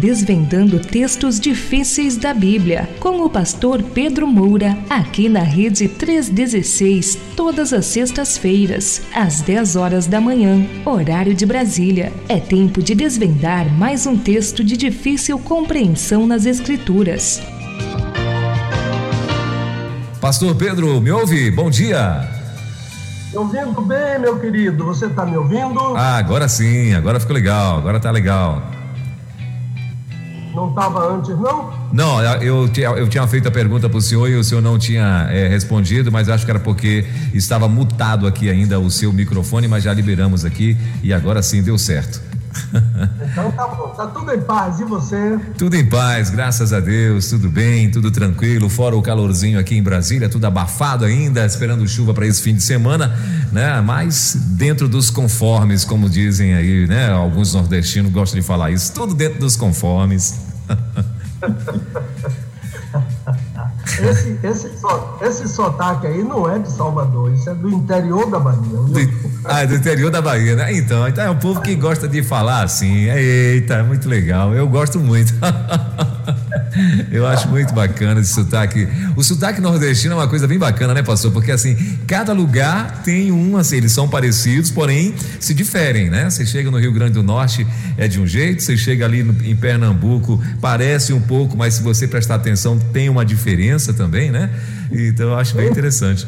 desvendando textos difíceis da Bíblia, com o pastor Pedro Moura, aqui na Rede 316, todas as sextas-feiras, às 10 horas da manhã, horário de Brasília. É tempo de desvendar mais um texto de difícil compreensão nas Escrituras. Pastor Pedro, me ouve? Bom dia. Ouvindo bem, meu querido? Você está me ouvindo? Ah, agora sim, agora ficou legal, agora tá legal. Não estava antes, não? Não, eu, eu tinha feito a pergunta para o senhor e o senhor não tinha é, respondido, mas acho que era porque estava mutado aqui ainda o seu microfone, mas já liberamos aqui e agora sim deu certo. Então tá bom, tá tudo em paz, e você? Tudo em paz, graças a Deus, tudo bem, tudo tranquilo, fora o calorzinho aqui em Brasília, tudo abafado ainda, esperando chuva para esse fim de semana, né? Mas dentro dos conformes, como dizem aí, né? Alguns nordestinos gostam de falar isso, tudo dentro dos conformes. Esse, esse, esse sotaque aí não é de Salvador, isso é do interior da Bahia. Do, ah, é do interior da Bahia, né? Então, então é um povo que gosta de falar assim. Eita, muito legal. Eu gosto muito. Eu acho muito bacana esse sotaque. O sotaque nordestino é uma coisa bem bacana, né, pastor? Porque assim, cada lugar tem um, assim, eles são parecidos, porém se diferem, né? Você chega no Rio Grande do Norte é de um jeito, você chega ali no, em Pernambuco, parece um pouco, mas se você prestar atenção, tem uma diferença também, né? Então eu acho bem interessante.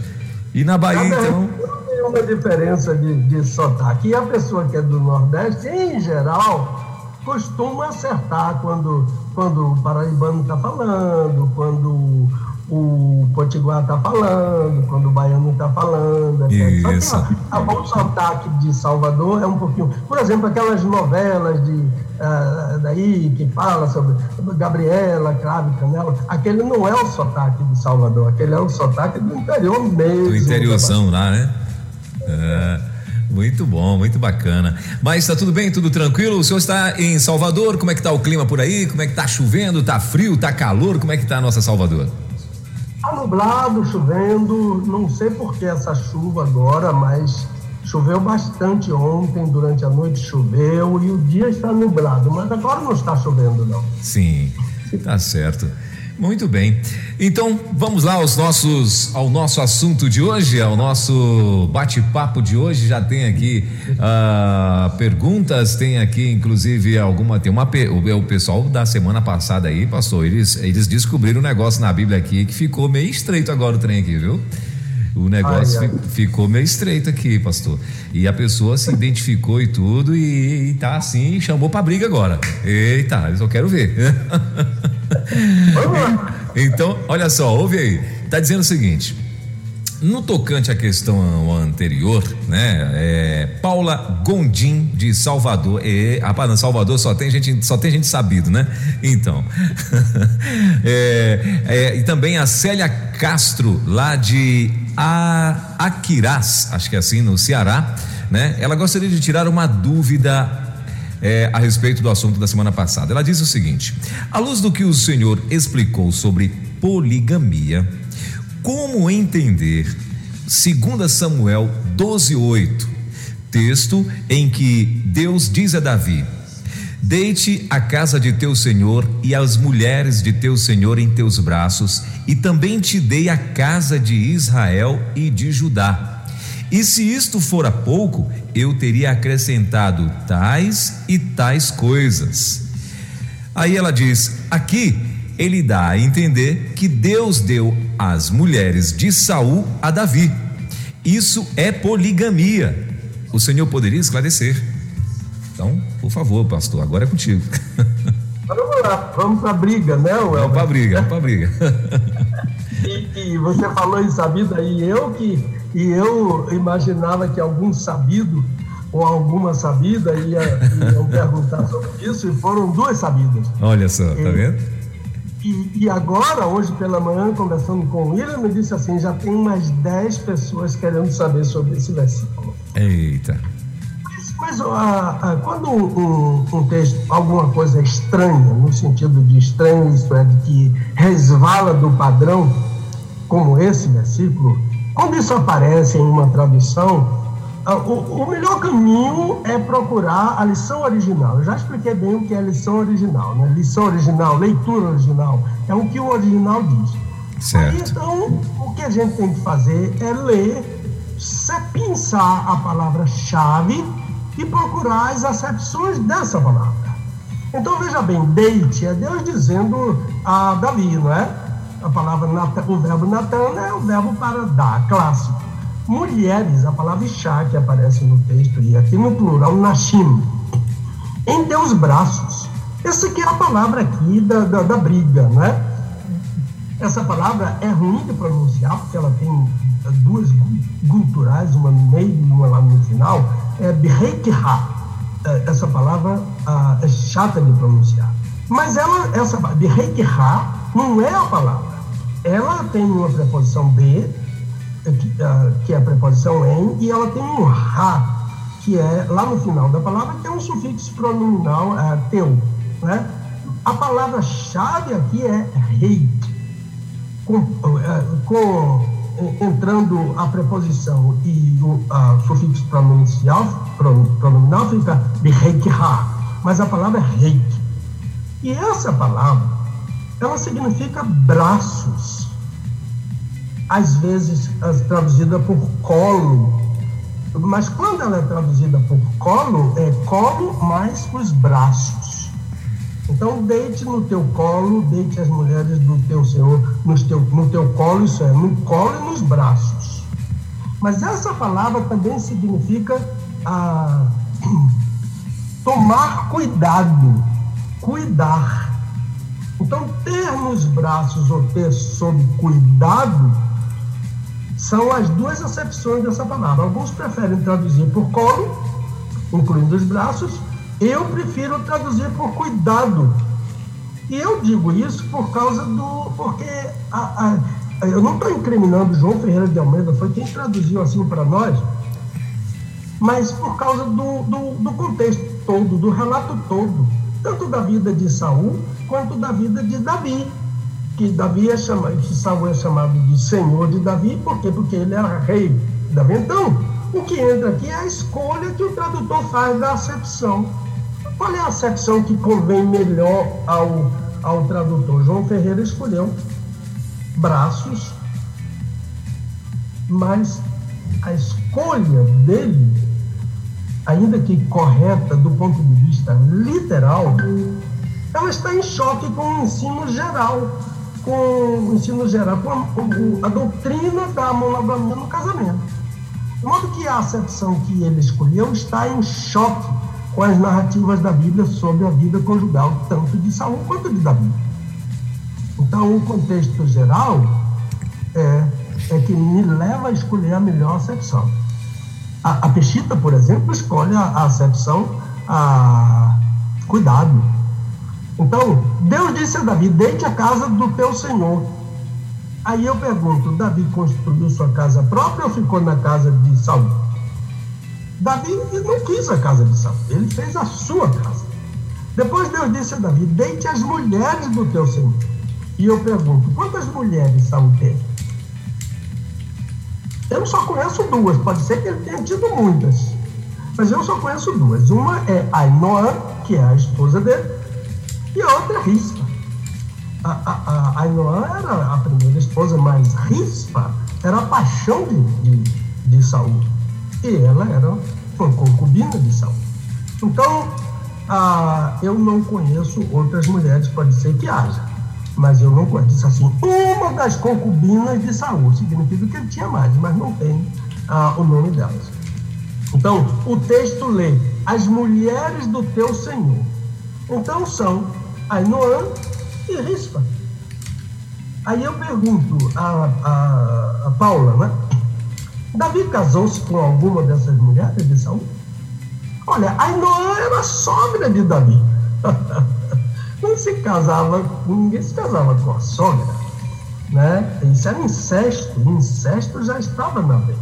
E na Bahia, então. Tem uma diferença de, de sotaque. E a pessoa que é do Nordeste, em geral, costuma acertar quando, quando o paraibano está falando, quando o potiguar está falando, quando o baiano está falando, etc. Isso. Só que a, a bom sotaque de Salvador é um pouquinho. Por exemplo, aquelas novelas de uh, daí que fala sobre, Gabriela, Crave Canela, aquele não é o sotaque de Salvador, aquele é o sotaque do interior mesmo. Do interiorzão lá, né? É. Muito bom, muito bacana. Mas está tudo bem, tudo tranquilo? O senhor está em Salvador? Como é que está o clima por aí? Como é que está chovendo? Está frio? Está calor? Como é que está a nossa Salvador? Está nublado, chovendo. Não sei por que essa chuva agora, mas choveu bastante ontem, durante a noite choveu e o dia está nublado, mas agora não está chovendo não. Sim, tá certo. Muito bem. Então, vamos lá aos nossos, ao nosso assunto de hoje, ao nosso bate-papo de hoje. Já tem aqui uh, perguntas, tem aqui inclusive alguma. Tem uma. O, o pessoal da semana passada aí, pastor, eles, eles descobriram um negócio na Bíblia aqui que ficou meio estreito agora o trem aqui, viu? O negócio ai, ai. ficou meio estreito aqui, pastor. E a pessoa se identificou e tudo, e, e tá assim, chamou pra briga agora. Eita, eu só quero ver. então, olha só, ouve aí. Tá dizendo o seguinte. No tocante à questão anterior, né? É, Paula Gondim de Salvador. E, rapaz, no Salvador só tem gente, só tem gente sabido, né? Então. é, é, e também a Célia Castro, lá de Aquirás, acho que é assim, no Ceará, né? Ela gostaria de tirar uma dúvida é, a respeito do assunto da semana passada. Ela diz o seguinte: à luz do que o senhor explicou sobre poligamia, como entender 2 Samuel 12:8, texto em que Deus diz a Davi: Deite a casa de teu senhor e as mulheres de teu senhor em teus braços, e também te dei a casa de Israel e de Judá. E se isto fora pouco, eu teria acrescentado tais e tais coisas. Aí ela diz: aqui ele dá a entender que Deus deu as mulheres de Saul a Davi. Isso é poligamia. O Senhor poderia esclarecer. Então, por favor, pastor, agora é contigo. Vamos lá, vamos para a briga, né? Vamos para a briga, vamos para a briga. e, e, você falou em sabida e eu que e eu imaginava que algum sabido ou alguma sabida ia, iam perguntar sobre isso, e foram duas sabidas. Olha só, tá vendo? E, e, agora, hoje pela manhã, conversando com o William, me disse assim: já tem mais 10 pessoas querendo saber sobre esse versículo. Eita. Mas, mas quando um, um, texto, alguma coisa estranha, no sentido de estranho, isso é, de que resvala do padrão, como esse versículo, quando isso aparece em uma tradução, ah, o, o, melhor caminho é procurar a lição original. Eu já expliquei bem o que é lição original. Né? Lição original, leitura original, é o que o original diz. Certo. Aí, então, o que a gente tem que fazer é ler, sepinçar a palavra-chave e procurar as acepções dessa palavra. Então, veja bem, deite é Deus dizendo a Davi, não é? A palavra, o verbo natana é o verbo para dar, clássico mulheres, a palavra chá que aparece no texto e aqui no plural, nashim, em teus braços. Essa aqui é a palavra aqui da, da, da briga, né? Essa palavra é ruim de pronunciar, porque ela tem duas culturais, uma no meio e uma lá no final. É bihekha. É, essa palavra ah, é chata de pronunciar. Mas ela, essa bihekha não é a palavra. Ela tem uma preposição B, que é a preposição em, e ela tem um ra, que é lá no final da palavra, que é um sufixo pronominal é, teu. Né? A palavra-chave aqui é rei, com, com, entrando a preposição e o a, sufixo pronuncial, pronominal fica de reikha, mas a palavra é reik. E essa palavra, ela significa braços às vezes traduzida por colo, mas quando ela é traduzida por colo, é colo mais os braços. Então, deite no teu colo, deite as mulheres do teu Senhor no teu, no teu colo, isso é, no colo e nos braços. Mas essa palavra também significa ah, tomar cuidado, cuidar. Então, ter nos braços ou ter sob cuidado são as duas acepções dessa palavra. Alguns preferem traduzir por colo, incluindo os braços, eu prefiro traduzir por cuidado. E eu digo isso por causa do. porque a, a, eu não estou incriminando João Ferreira de Almeida, foi quem traduziu assim para nós, mas por causa do, do, do contexto todo, do relato todo, tanto da vida de Saul quanto da vida de Davi que Davi é chamado, que Saul é chamado de Senhor de Davi, por quê? Porque ele era rei de Davi. Então, o que entra aqui é a escolha que o tradutor faz da acepção. Qual é a acepção que convém melhor ao, ao tradutor? João Ferreira escolheu braços, mas a escolha dele, ainda que correta do ponto de vista literal, ela está em choque com o ensino geral com o ensino geral, com a, com a doutrina da monogamia no casamento. De modo que a acepção que ele escolheu está em choque com as narrativas da Bíblia sobre a vida conjugal, tanto de Saul quanto de Davi. Então, o contexto geral é, é que me leva a escolher a melhor acepção. A, a Pechita, por exemplo, escolhe a, a acepção a cuidado, então, Deus disse a Davi: Deite a casa do teu senhor. Aí eu pergunto: Davi construiu sua casa própria ou ficou na casa de Saul? Davi não quis a casa de Saul, ele fez a sua casa. Depois Deus disse a Davi: Deite as mulheres do teu senhor. E eu pergunto: quantas mulheres Saul teve? Eu só conheço duas, pode ser que ele tenha tido muitas, mas eu só conheço duas. Uma é Ainoã, que é a esposa dele, e a outra Rispa. A, a, a Ainoã era a primeira esposa, mas Rispa era a paixão de, de, de Saul. E ela era uma concubina de Saul. Então, ah, eu não conheço outras mulheres, pode ser que haja, mas eu não conheço assim. Uma das concubinas de Saul significa que ele tinha mais, mas não tem o nome delas. Então, o texto lê: As mulheres do teu Senhor. Então, são Ainoã e Rispa. Aí eu pergunto a, a, a Paula, né? Davi casou-se com alguma dessas mulheres de Saul? Olha, Ainoã era sogra de Davi. Não se casava, ninguém se casava com a sogra. Né? Isso era incesto, incesto já estava na lei.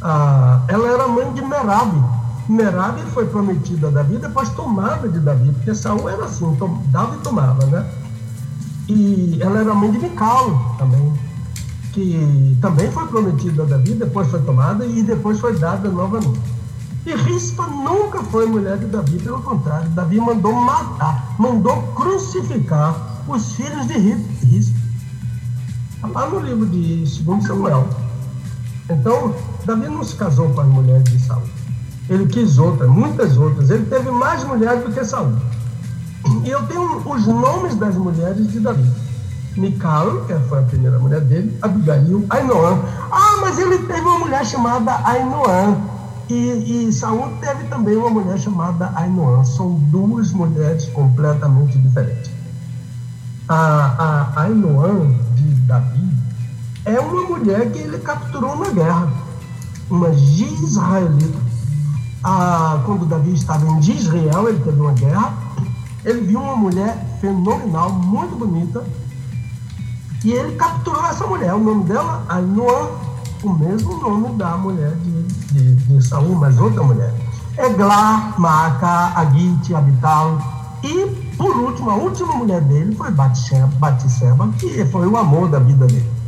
Ah, ela era mãe de Merabe, Merab foi prometida a Davi, depois tomada de Davi, porque Saul era assim, tom, dava e tomava, né? E ela era mãe de Micalo também. que também foi prometida a Davi, depois foi tomada e depois foi dada novamente. E Rispa nunca foi mulher de Davi, pelo contrário, Davi mandou matar, mandou crucificar os filhos de Rispa. Está lá no livro de 2 Samuel. Então, Davi não se casou com as mulheres de Saul. Ele quis outras, muitas outras. Ele teve mais mulheres do que Saul. E eu tenho os nomes das mulheres de Davi. Mical, que foi a primeira mulher dele, Abigail, Ainoã. Ah, mas ele teve uma mulher chamada Ainoã. E, e Saul teve também uma mulher chamada Ainoã. São duas mulheres completamente diferentes. A, a Ainoã de Davi é uma mulher que ele capturou na guerra. Uma israelita. Ah, quando Davi estava em Israel, ele teve uma guerra. Ele viu uma mulher fenomenal, muito bonita, e ele capturou essa mulher. O nome dela, Ainoã, o mesmo nome da mulher de, de, de Saul, mas outra mulher. Eglá, Maaca, Agite, Abital. E, por último, a última mulher dele foi Batisseba, que foi o amor da vida dele.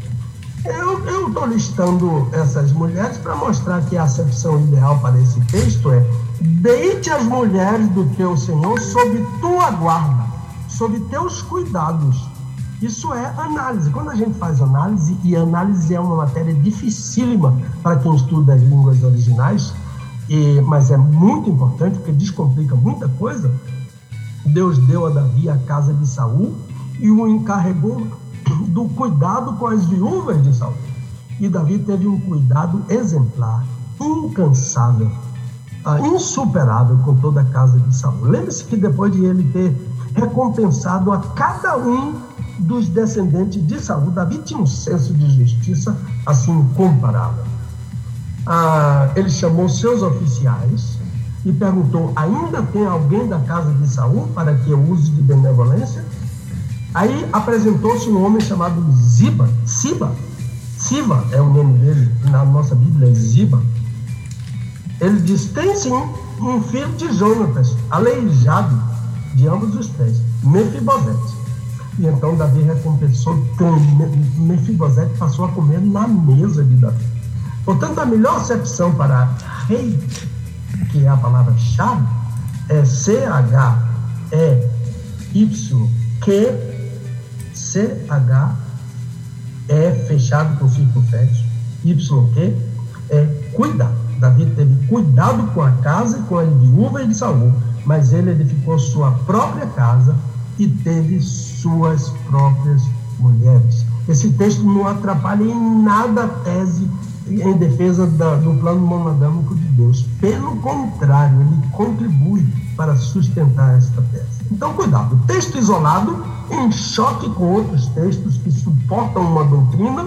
Eu estou listando essas mulheres para mostrar que a acepção ideal para esse texto é deite as mulheres do teu Senhor sob tua guarda, sob teus cuidados isso é análise. Quando a gente faz análise, e análise é uma matéria dificílima para quem estuda as línguas originais, e, mas é muito importante porque descomplica muita coisa. Deus deu a Davi a casa de Saul e o encarregou do cuidado com as viúvas de Saul. E Davi teve um cuidado exemplar, incansável, ah, insuperável com toda a casa de Saul. Lembre-se que depois de ele ter recompensado a cada um dos descendentes de Saul. Davi tinha um senso de justiça assim incomparável. Ah, ele chamou seus oficiais e perguntou: ainda tem alguém da casa de Saul para que eu use de benevolência? Aí apresentou-se um homem chamado Ziba, Siba, Siba é o nome dele, na nossa Bíblia é Ziba. Ele diz: tem sim um filho de Jonatas, aleijado de ambos os pés, Mefibosete. E então Davi recompensou Mefibosete passou a comer na mesa de Davi. Portanto, a melhor acepção para rei, que é a palavra-chave, é C-H-E-Y-Q, C-H é fechado com fértil, Y-Q é cuidar. Davi teve cuidado com a casa e com a viúva de Saul, mas ele edificou sua própria casa e teve suas próprias mulheres. Esse texto não atrapalha em nada a tese em defesa da, do plano monogâmico de Deus. Pelo contrário, ele contribui para sustentar esta tese. Então, cuidado. Texto isolado, em choque com outros textos que suportam uma doutrina,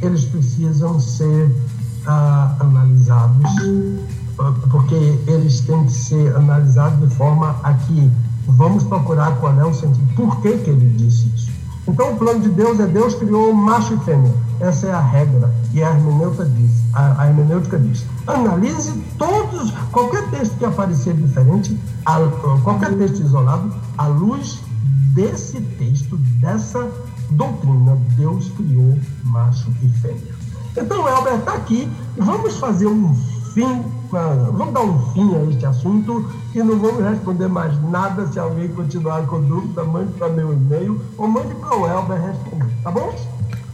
eles precisam ser ah, analisados, porque eles têm que ser analisados de forma a que Vamos procurar qual é o sentido. Por que, que ele disse isso? Então, o plano de Deus é Deus criou macho e fêmea. Essa é a regra. E a hermenêutica diz. A, a hermenêutica diz. Analise todos, qualquer texto que aparecer diferente, a, qualquer texto isolado, à luz desse texto, dessa doutrina. Deus criou macho e fêmea. Então, Elber está aqui. Vamos fazer um fim, vamos dar um fim a este assunto e não vamos responder mais nada. Se alguém continuar com dúvida, mande para meu e-mail ou mande para o Elber responder, tá bom?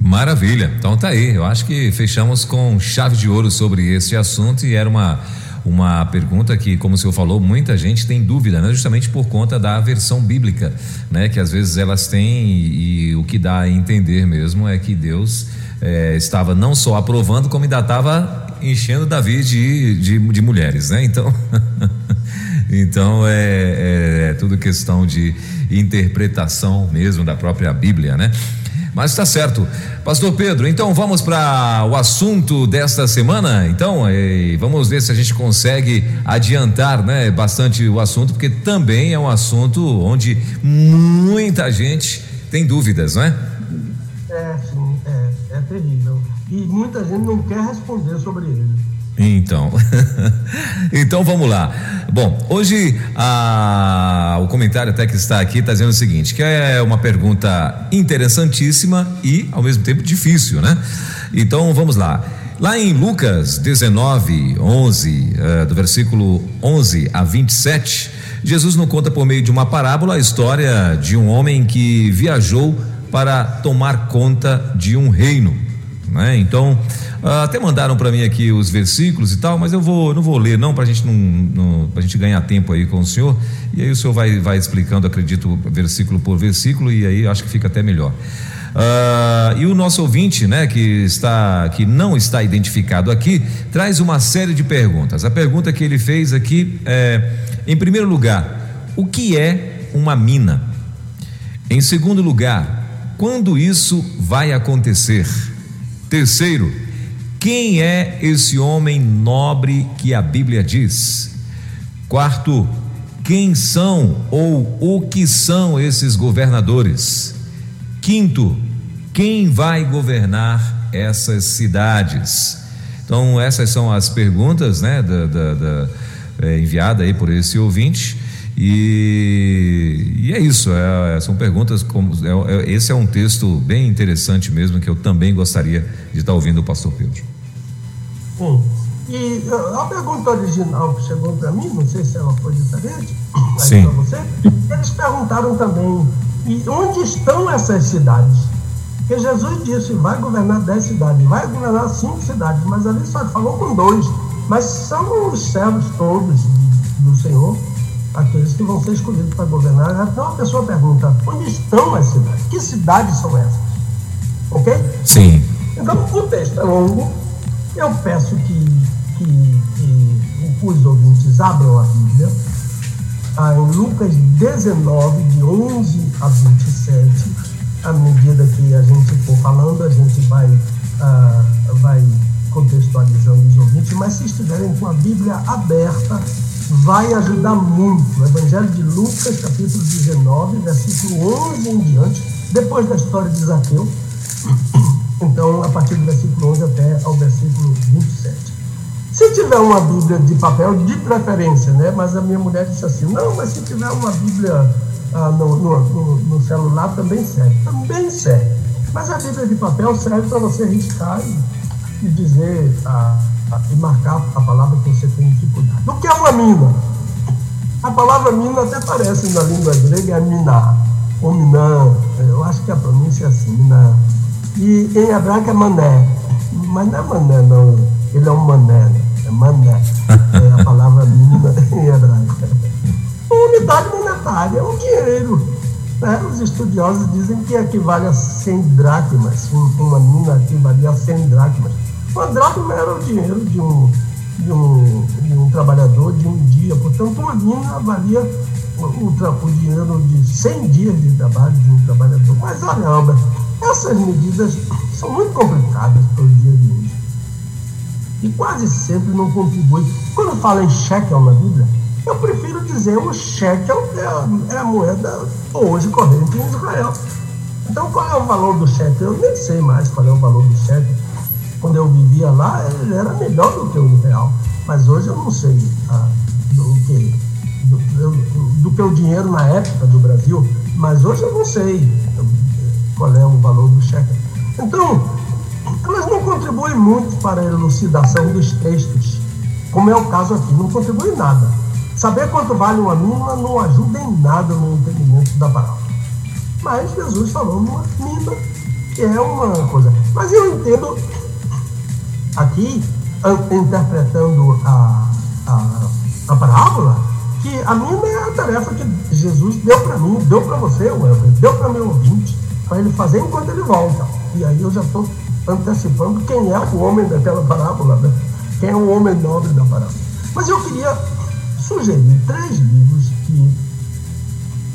Maravilha. Então tá aí. Eu acho que fechamos com chave de ouro sobre esse assunto e era uma uma pergunta que, como o senhor falou, muita gente tem dúvida, né? justamente por conta da versão bíblica, né? que às vezes elas têm e, e o que dá a entender mesmo é que Deus é, estava não só aprovando, como ainda estava enchendo Davi de, de, de mulheres, né? Então, então é, é, é, tudo questão de interpretação mesmo da própria Bíblia, né? Mas está certo. Pastor Pedro, então vamos para o assunto desta semana? Então, vamos ver se a gente consegue adiantar né, bastante o assunto, porque também é um assunto onde muita gente tem dúvidas, não é? É, sim, é, é terrível e muita gente não quer responder sobre ele. Então, então vamos lá. Bom, hoje a, o comentário até que está aqui está dizendo o seguinte, que é uma pergunta interessantíssima e ao mesmo tempo difícil, né? Então vamos lá. Lá em Lucas 19, 11, uh, do versículo 11 a 27, Jesus nos conta por meio de uma parábola a história de um homem que viajou para tomar conta de um reino. Né? Então, até mandaram para mim aqui os versículos e tal, mas eu vou, não vou ler não para a gente não, não pra gente ganhar tempo aí com o senhor. E aí o senhor vai, vai explicando, acredito, versículo por versículo e aí acho que fica até melhor. Uh, e o nosso ouvinte, né, que está, que não está identificado aqui, traz uma série de perguntas. A pergunta que ele fez aqui é, em primeiro lugar, o que é uma mina? Em segundo lugar, quando isso vai acontecer? Terceiro, quem é esse homem nobre que a Bíblia diz? Quarto, quem são ou o que são esses governadores? Quinto, quem vai governar essas cidades? Então, essas são as perguntas, né, da, da, da é, enviada aí por esse ouvinte. E, e é isso, é, são perguntas como é, é, esse é um texto bem interessante mesmo que eu também gostaria de estar ouvindo o pastor Pedro. Sim. E a pergunta original que chegou para mim, não sei se ela foi diferente, mas para você, eles perguntaram também, e onde estão essas cidades? Porque Jesus disse, vai governar dez cidades, vai governar cinco cidades, mas ali só falou com dois. Mas são os servos todos do Senhor, aqueles que vão ser escolhidos para governar. Então a pessoa pergunta, onde estão as cidades? Que cidades são essas? Ok? Sim. Então o texto é longo, eu peço que, que, que os ouvintes abram a Bíblia ah, em Lucas 19, de 11 a 27. À medida que a gente for falando, a gente vai, ah, vai contextualizando os ouvintes, mas se estiverem com a Bíblia aberta, vai ajudar muito. O Evangelho de Lucas, capítulo 19, versículo 11 em diante, depois da história de Zaqueu. Então, a partir do versículo 11 até ao versículo 27. Se tiver uma Bíblia de papel, de preferência, né? Mas a minha mulher disse assim: não, mas se tiver uma Bíblia ah, no, no, no, celular também serve. Também serve. Mas a Bíblia de papel serve para você riscar e, e dizer ah, ah, e marcar a palavra que você tem dificuldade. O que é uma mina? A palavra mina até parece na língua grega é miná, ou minã. Eu acho que a pronúncia é assim, miná. E em hebraico é mané. Mas não é mané, não. Ele é um mané, né? é mané. É a palavra mínima em hebraico. Unidade monetária é um dinheiro. Né? Os estudiosos dizem que equivale a 100 dracmas. Uma mina equivalia a 100 dracmas. Uma dracma era o dinheiro de um, de um, de um trabalhador de um dia. Portanto, uma mina valia o, o, o dinheiro de 100 dias de trabalho de um trabalhador. Mas olha, Albert, essas medidas são muito complicadas para o dia de hoje. E quase sempre não contribuem. Quando fala em shekel na Bíblia, eu prefiro dizer o shekel é a, é a moeda hoje corrente em Israel. Então, qual é o valor do shekel? Eu nem sei mais qual é o valor do shekel. Quando eu vivia lá, ele era melhor do que o real. Mas hoje eu não sei ah, do, que, do, do, que o dinheiro na época do Brasil. Mas hoje eu não sei qual é o valor do cheque. Então, elas não contribuem muito para a elucidação dos textos, como é o caso aqui, não contribui nada. Saber quanto vale uma mina não ajuda em nada no entendimento da palavra. Mas Jesus falou numa mina, que é uma coisa. Mas eu entendo aqui, interpretando a, a, a parábola, que a mina é a tarefa que Jesus deu para mim, deu para você, deu para meu ouvinte para ele fazer enquanto ele volta. E aí eu já estou antecipando quem é o homem daquela parábola, né? quem é o homem nobre da parábola. Mas eu queria sugerir três livros que,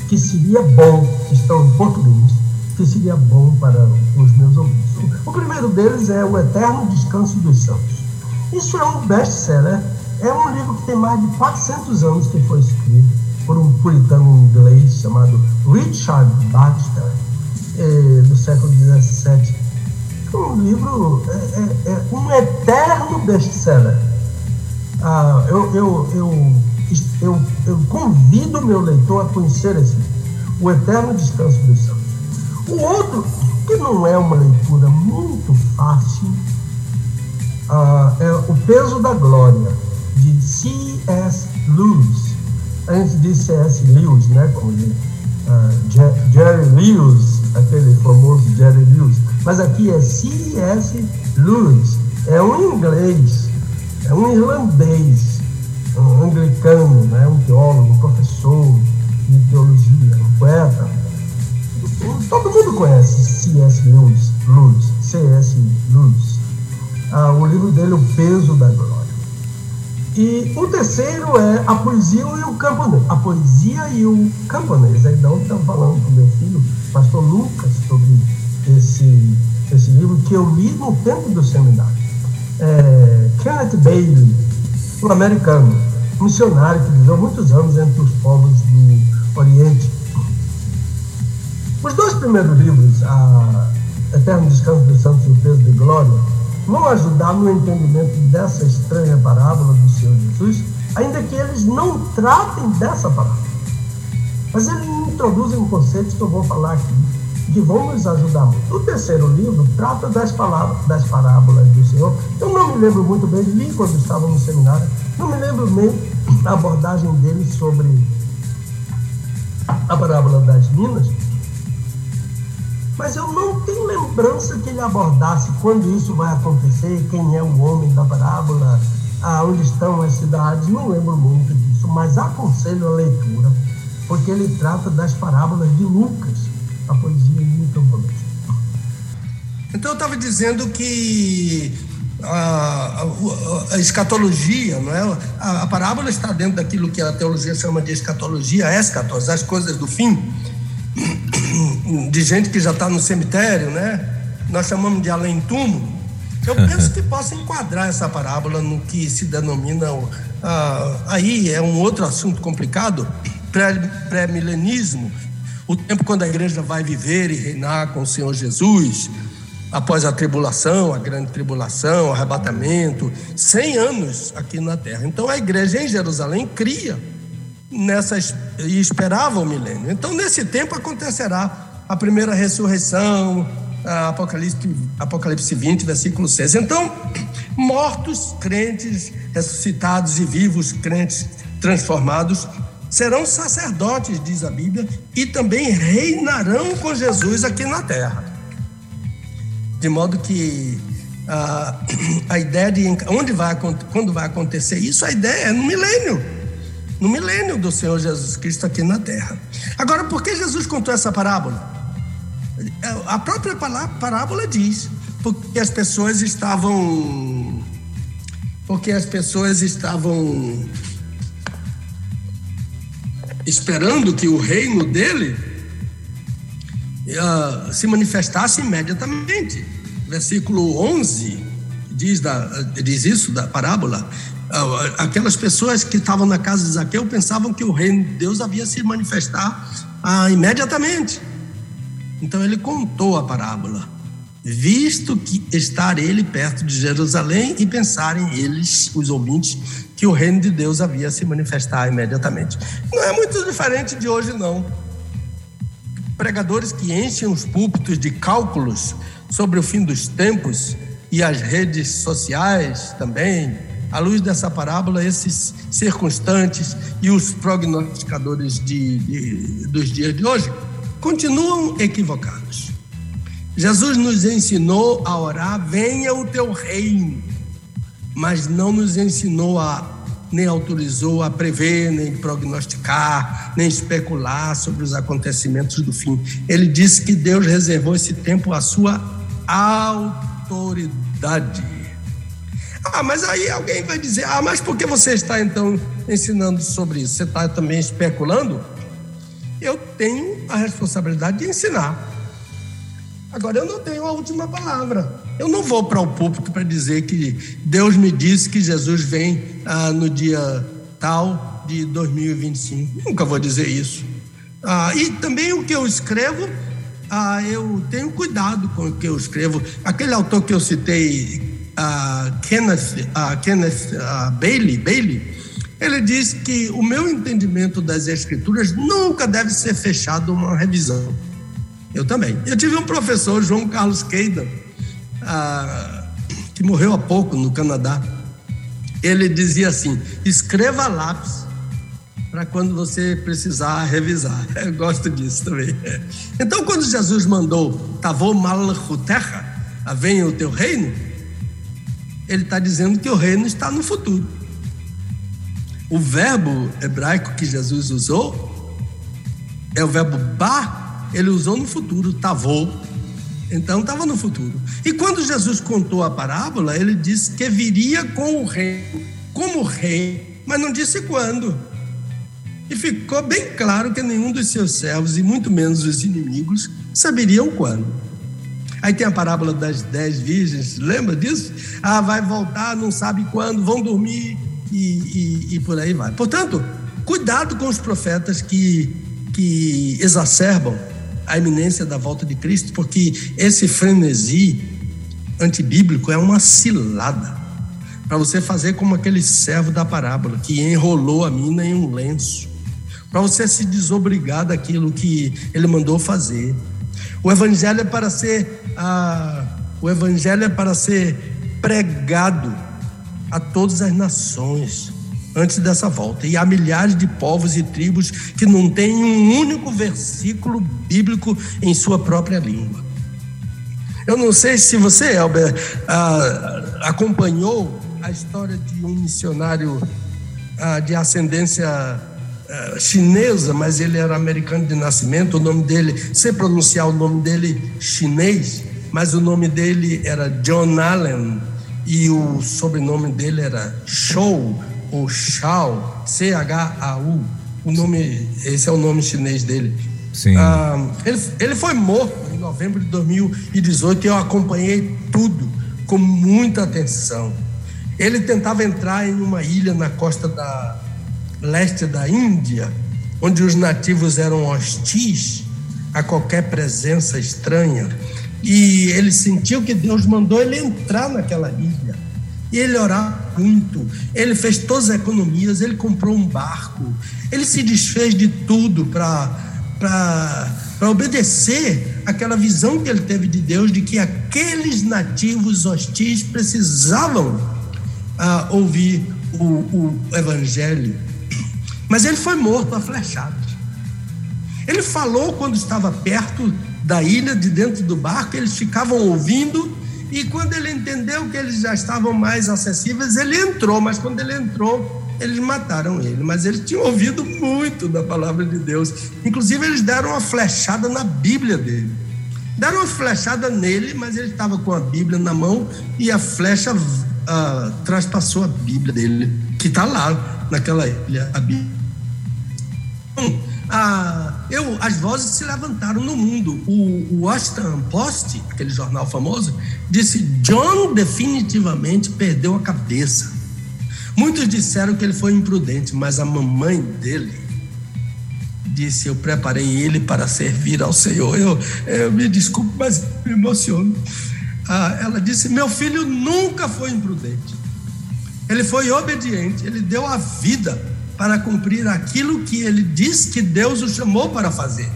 que seria bom, que estão em português, que seria bom para os meus ouvintes. O primeiro deles é O Eterno Descanso dos Santos. Isso é um best-seller, é um livro que tem mais de 400 anos que foi escrito por um puritano inglês chamado Richard Baxter é, do século XVII. Um livro, é, é, é um eterno best-seller. ah, eu, eu, eu, eu, eu convido meu leitor a conhecer esse O Eterno Descanso dos Santos. O outro, que não é uma leitura muito fácil, ah, é O Peso da Glória, de C.S. Lewis. A gente diz C.S. Lewis, né? Como ele, ah, Jerry Lewis, aquele famoso Jerry Lewis. Mas aqui é C.S. Lewis. É um inglês, é um irlandês, um anglicano, né? um teólogo, um professor de teologia, um poeta. Todo mundo conhece C.S. Lewis, Lewis C.S. Lewis. Ah, o livro dele, O Peso da Glória. E o terceiro é a poesia e o camponês. A poesia e o camponês. Aí não estamos falando com meu filho, pastor Lucas, sobre esse, esse livro que eu li no tempo do seminário. É, Kenneth Bailey, um americano, missionário que viveu muitos anos entre os povos do Oriente. Os dois primeiros livros, a Eterno Descanso dos Santos e o Peso de Glória, vão ajudar no entendimento dessa estranha parábola do Senhor Jesus, ainda que eles não tratem dessa parábola. Mas eles introduzem um conceito que eu vou falar aqui, que vão nos ajudar muito. O terceiro livro trata das palavras, das parábolas do Senhor. Eu não me lembro muito bem, li quando estava no seminário, não me lembro bem a abordagem dele sobre a parábola das minas, mas eu não tenho lembrança que ele abordasse quando isso vai acontecer, quem é o homem da parábola, onde estão as cidades, não lembro muito disso, mas aconselho a leitura, porque ele trata das parábolas de Lucas, a poesia e o camponês. Então eu estava dizendo que a, a, a, escatologia, não é? A, a, parábola está dentro daquilo que a teologia chama de escatologia, escatos, as coisas do fim de gente que já está no cemitério, né? Nós chamamos de além-túmulo. Eu penso que possa enquadrar essa parábola no que se denomina. Ah, aí é um outro assunto complicado, pré-milenismo, o tempo quando a igreja vai viver e reinar com o Senhor Jesus, após a tribulação, a grande tribulação, o arrebatamento, 100 anos aqui na terra. Então a igreja em Jerusalém cria nessas e esperava o milênio. Então nesse tempo acontecerá a primeira ressurreição, Apocalipse, Apocalipse 20, versículo 6. Então, mortos, crentes, ressuscitados e vivos, crentes transformados, serão sacerdotes, diz a Bíblia, e também reinarão com Jesus aqui na terra. De modo que a, a ideia de onde vai, quando vai acontecer isso, a ideia é no milênio. No milênio do Senhor Jesus Cristo aqui na terra. Agora, por que Jesus contou essa parábola? A própria parábola diz, porque as pessoas estavam. Porque as pessoas estavam esperando que o reino dele uh, se manifestasse imediatamente. Versículo 11 diz, da, diz isso da parábola. Uh, aquelas pessoas que estavam na casa de Zaqueu pensavam que o reino de Deus havia se manifestar uh, imediatamente. Então ele contou a parábola, visto que estar ele perto de Jerusalém e pensarem eles, os ouvintes, que o reino de Deus havia se manifestar imediatamente. Não é muito diferente de hoje, não. Pregadores que enchem os púlpitos de cálculos sobre o fim dos tempos e as redes sociais também, à luz dessa parábola, esses circunstantes e os prognosticadores de, de, dos dias de hoje continuam equivocados. Jesus nos ensinou a orar, venha o teu reino, mas não nos ensinou a, nem autorizou a prever, nem prognosticar, nem especular sobre os acontecimentos do fim. Ele disse que Deus reservou esse tempo à sua autoridade. Ah, mas aí alguém vai dizer: ah, mas por que você está então ensinando sobre isso? Você está também especulando? eu tenho a responsabilidade de ensinar. Agora, eu não tenho a última palavra. Eu não vou para o púlpito para dizer que Deus me disse que Jesus vem ah, no dia tal de 2025. Nunca vou dizer isso. Ah, e também o que eu escrevo, ah, eu tenho cuidado com o que eu escrevo. Aquele autor que eu citei, uh, Kenneth, uh, Kenneth uh, Bailey, Bailey, ele diz que o meu entendimento das escrituras nunca deve ser fechado uma revisão. Eu também. Eu tive um professor, João Carlos Queida, que morreu há pouco no Canadá. Ele dizia assim: escreva lápis para quando você precisar revisar. Eu gosto disso também. Então, quando Jesus mandou Tavô Malchuterra, venha o teu reino, ele está dizendo que o reino está no futuro. O verbo hebraico que Jesus usou é o verbo ba, ele usou no futuro, tavô. Então estava no futuro. E quando Jesus contou a parábola, ele disse que viria com o rei, como rei, mas não disse quando. E ficou bem claro que nenhum dos seus servos, e muito menos os inimigos, saberiam quando. Aí tem a parábola das dez virgens, lembra disso? Ah, vai voltar, não sabe quando, vão dormir e, e, e por aí vai. Portanto, cuidado com os profetas que, que exacerbam a iminência da volta de Cristo, porque esse frenesi antibíblico é uma cilada para você fazer como aquele servo da parábola que enrolou a mina em um lenço para você se desobrigar daquilo que ele mandou fazer. O evangelho é para ser ah, o evangelho é para ser pregado a todas as nações antes dessa volta. E há milhares de povos e tribos que não têm um único versículo bíblico em sua própria língua. Eu não sei se você, Elber, ah, acompanhou a história de um missionário ah, de ascendência eh, chinesa, mas ele era americano de nascimento. O nome dele, sem pronunciar o nome dele chinês, mas o nome dele era John Allen e o sobrenome dele era Shou ou Shao, C-H-A-U. O nome, esse é o nome chinês dele. Sim. Ah, ele, ele foi morto em novembro de 2018 e eu acompanhei tudo com muita atenção. Ele tentava entrar em uma ilha na costa da, leste da Índia, onde os nativos eram hostis a qualquer presença estranha. E ele sentiu que Deus mandou ele entrar naquela ilha. E ele orava muito, ele fez todas as economias, ele comprou um barco, ele se desfez de tudo para obedecer aquela visão que ele teve de Deus de que aqueles nativos hostis precisavam ah, ouvir o, o evangelho mas ele foi morto a flechadas. Ele falou quando estava perto da ilha, de dentro do barco, eles ficavam ouvindo, e quando ele entendeu que eles já estavam mais acessíveis, ele entrou, mas quando ele entrou, eles mataram ele. Mas eles tinham ouvido muito da palavra de Deus. Inclusive, eles deram uma flechada na Bíblia dele. Deram uma flechada nele, mas ele estava com a Bíblia na mão e a flecha uh, traspassou a Bíblia dele, que está lá naquela ilha, a Bíblia. Ah, eu, as vozes se levantaram no mundo. O, o Washington Post, aquele jornal famoso, disse: John definitivamente perdeu a cabeça. Muitos disseram que ele foi imprudente, mas a mamãe dele disse: Eu preparei ele para servir ao Senhor. Eu, eu me desculpe, mas me emociono. Ah, ela disse: Meu filho nunca foi imprudente. Ele foi obediente, ele deu a vida para cumprir aquilo que ele diz que Deus o chamou para fazer.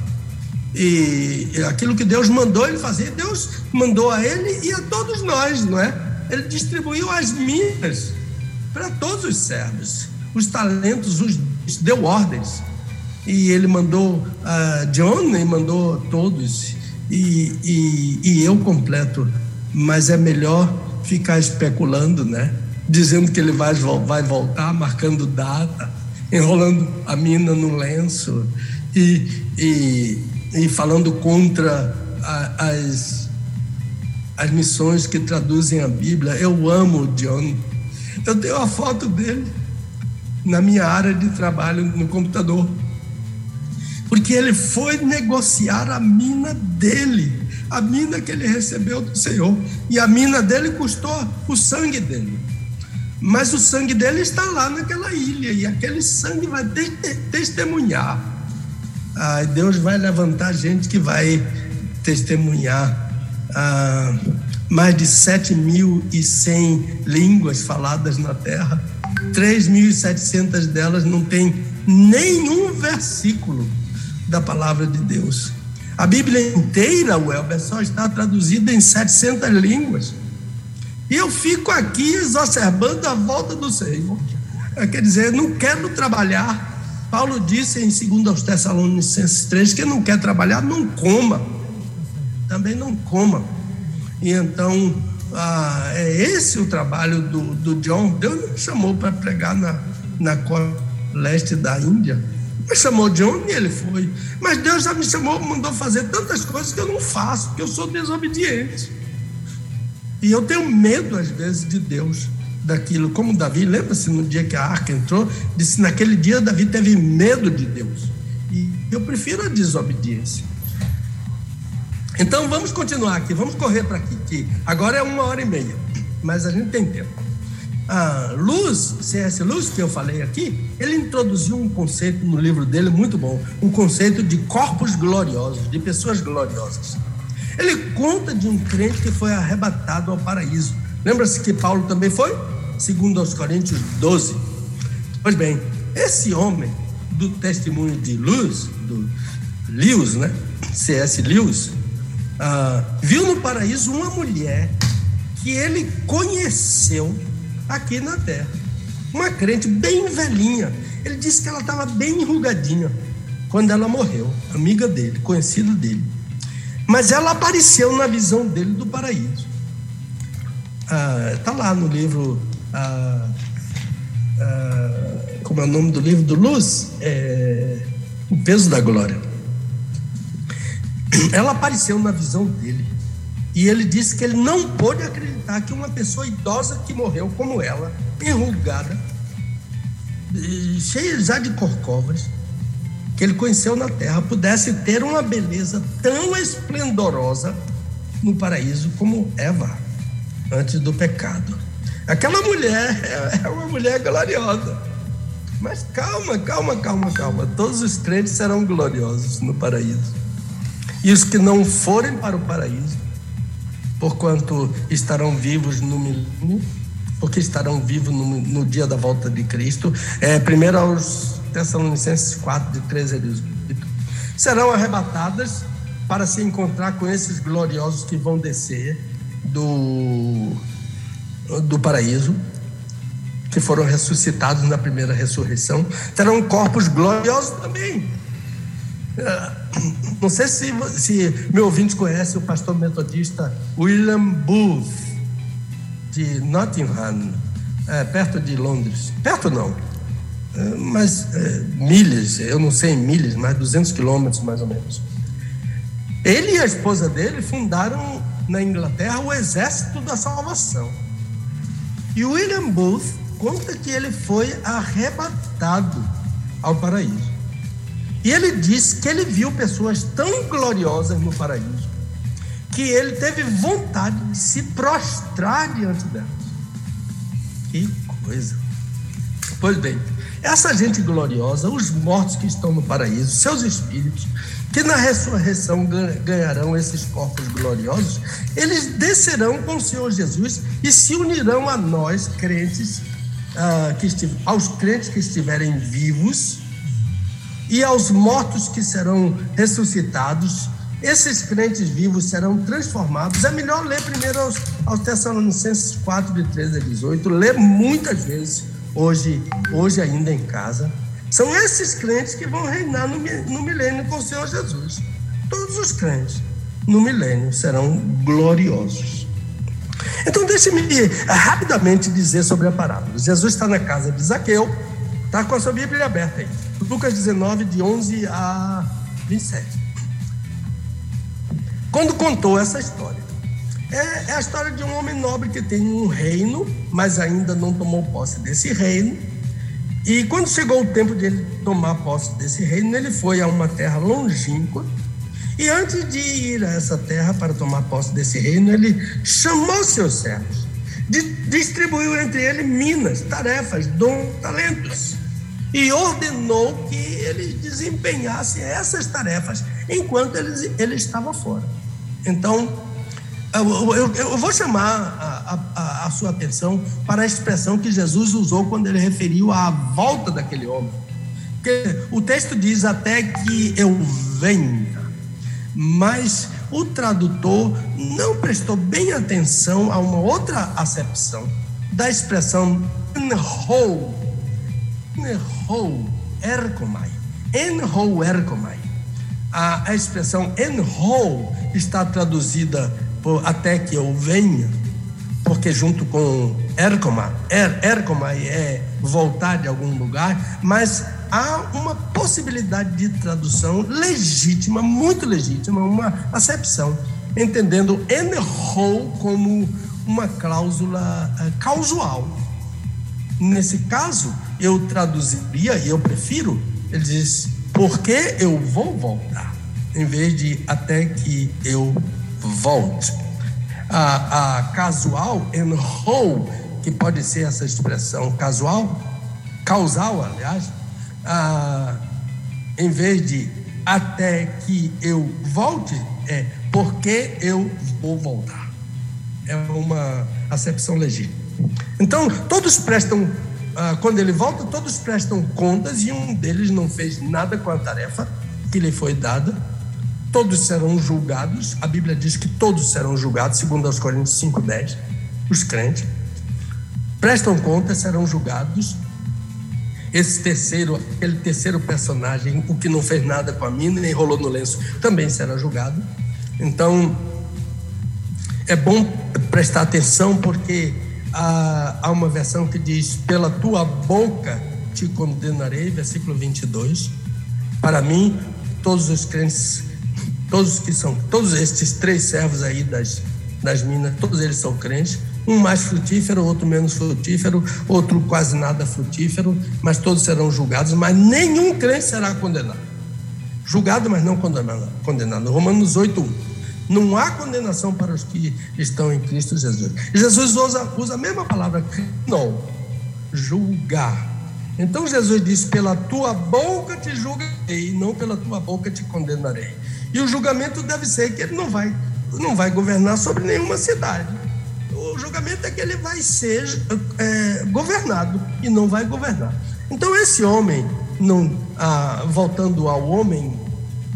E aquilo que Deus mandou ele fazer, Deus mandou a ele e a todos nós, não é? Ele distribuiu as minas para todos os servos, os talentos, os deu ordens. E ele mandou a John e mandou todos, e, e, e eu completo. Mas é melhor ficar especulando, né? Dizendo que ele vai, vai voltar, marcando data enrolando a mina no lenço e, e, e falando contra a, as, as missões que traduzem a Bíblia. Eu amo o John. Eu tenho a foto dele na minha área de trabalho no computador. Porque ele foi negociar a mina dele, a mina que ele recebeu do Senhor. E a mina dele custou o sangue dele. Mas o sangue dele está lá naquela ilha e aquele sangue vai testemunhar. Ah, Deus vai levantar gente que vai testemunhar ah, mais de 7.100 línguas faladas na terra, 3.700 delas não tem nenhum versículo da palavra de Deus. A Bíblia inteira, Welber, só está traduzida em 700 línguas. E eu fico aqui exacerbando a volta do Senhor. É, quer dizer, não quero trabalhar. Paulo disse em 2 aos Tessalonicenses 3 que não quer trabalhar, não coma. Também não coma. E então, ah, é esse o trabalho do, do John. Deus me chamou para pregar na, na leste da Índia. Mas chamou John e ele foi. Mas Deus já me chamou, mandou fazer tantas coisas que eu não faço, porque eu sou desobediente. E eu tenho medo, às vezes, de Deus, daquilo. Como Davi, lembra-se no dia que a arca entrou? Disse: naquele dia Davi teve medo de Deus. E eu prefiro a desobediência. Então vamos continuar aqui, vamos correr para aqui, que agora é uma hora e meia, mas a gente tem tempo. A Luz, C.S. Luz, que eu falei aqui, ele introduziu um conceito no livro dele muito bom, um conceito de corpos gloriosos, de pessoas gloriosas. Ele conta de um crente que foi arrebatado ao paraíso. Lembra-se que Paulo também foi? Segundo aos Coríntios 12. Pois bem, esse homem do testemunho de Luz, do Lewis, né? C.S. Lewis, ah, viu no paraíso uma mulher que ele conheceu aqui na terra. Uma crente bem velhinha. Ele disse que ela estava bem enrugadinha quando ela morreu, amiga dele, conhecida dele. Mas ela apareceu na visão dele do paraíso. Está ah, lá no livro. Ah, ah, como é o nome do livro do Luz? É, o Peso da Glória. Ela apareceu na visão dele. E ele disse que ele não pôde acreditar que uma pessoa idosa que morreu como ela, enrugada, cheia já de corcovas, que ele conheceu na terra, pudesse ter uma beleza tão esplendorosa no paraíso como Eva, antes do pecado. Aquela mulher é uma mulher gloriosa. Mas calma, calma, calma, calma. Todos os crentes serão gloriosos no paraíso. E os que não forem para o paraíso, porquanto estarão vivos no milênio, porque estarão vivos no, no, dia da volta de Cristo. É, primeiro aos Tessalonicenses 4, de 13 a 18. Serão arrebatadas para se encontrar com esses gloriosos que vão descer do, do paraíso, que foram ressuscitados na primeira ressurreição. Terão corpos gloriosos também. É, não sei se, se meu ouvinte conhece o pastor metodista William Booth, de Nottingham, é, perto de Londres. Perto não, mas é, milhas, eu não sei em milhas, mas 200 quilômetros mais ou menos. Ele e a esposa dele fundaram na Inglaterra o Exército da Salvação. E William Booth conta que ele foi arrebatado ao paraíso. E ele disse que ele viu pessoas tão gloriosas no paraíso que ele teve vontade de se prostrar diante delas. Que coisa! Pois bem, essa gente gloriosa, os mortos que estão no paraíso, seus espíritos, que na ressurreição ganharão esses corpos gloriosos, eles descerão com o Senhor Jesus e se unirão a nós, crentes, uh, que aos crentes que estiverem vivos e aos mortos que serão ressuscitados, esses crentes vivos serão transformados. É melhor ler primeiro aos, aos Tessalonicenses 4, de 13 a 18, ler muitas vezes, hoje, hoje ainda em casa. São esses crentes que vão reinar no, no milênio com o Senhor Jesus. Todos os crentes no milênio serão gloriosos. Então, deixe-me rapidamente dizer sobre a parábola. Jesus está na casa de Zaqueu, está com a sua Bíblia aberta aí. Lucas 19, de 11 a 27. Quando contou essa história, é, é, a história de um homem nobre que tem um reino, mas ainda não tomou posse desse reino. E quando chegou o tempo de ele tomar posse desse reino, ele foi a uma terra longínqua. E antes de ir a essa terra para tomar posse desse reino, ele chamou seus servos, distribuiu entre eles minas, tarefas, dons, talentos e ordenou que eles desempenhassem essas tarefas enquanto ele, ele estava fora. Então, Eu, eu, eu vou chamar a, a, a, sua atenção para a expressão que Jesus usou quando ele referiu à volta daquele homem. Porque o texto diz até que eu venha, mas o tradutor não prestou bem atenção a uma outra acepção da expressão enhou, enhou erkomai, enhou erkomai. A, a expressão enhou está traduzida até que eu venha, porque junto com erkoma, er, erkomai é voltar de algum lugar, mas há uma possibilidade de tradução legítima, muito legítima, uma acepção, entendendo enhou como uma cláusula uh, causal. Nesse caso, eu traduziria, e eu prefiro, ele diz, porque eu vou voltar, em vez de até que eu volte. A, a casual, enhou, que pode ser essa expressão casual, causal, aliás, ah, em vez de até que eu volte, é porque eu vou voltar. É uma acepção legítima. Então, todos prestam, ah, quando ele volta, todos prestam contas e um deles não fez nada com a tarefa que lhe foi dada. Todos serão julgados. A Bíblia diz que todos serão julgados, segundo aos Coríntios 5:10. Os crentes prestam contas, serão julgados esse terceiro, aquele terceiro personagem, o que não fez nada com a mina nem rolou no lenço, também será julgado. Então, é bom prestar atenção porque há, há uma versão que diz: Pela tua boca te condenarei, versículo 22. Para mim, todos os crentes, todos que são, todos estes três servos aí das, das minas, todos eles são crentes um mais frutífero, outro menos frutífero, outro quase nada frutífero, mas todos serão julgados, mas nenhum crente será condenado. Julgado, mas não condenado. condenado. Romanos 8, Não há condenação para os que estão em Cristo Jesus. Jesus usa, usa a mesma palavra, não, julgar. Então Jesus disse: Pela tua boca te julgarei, não pela tua boca te condenarei. E o julgamento deve ser que ele não vai, não vai governar sobre nenhuma cidade o julgamento é que ele vai ser é, governado e não vai governar. Então, esse homem, não, ah, voltando ao homem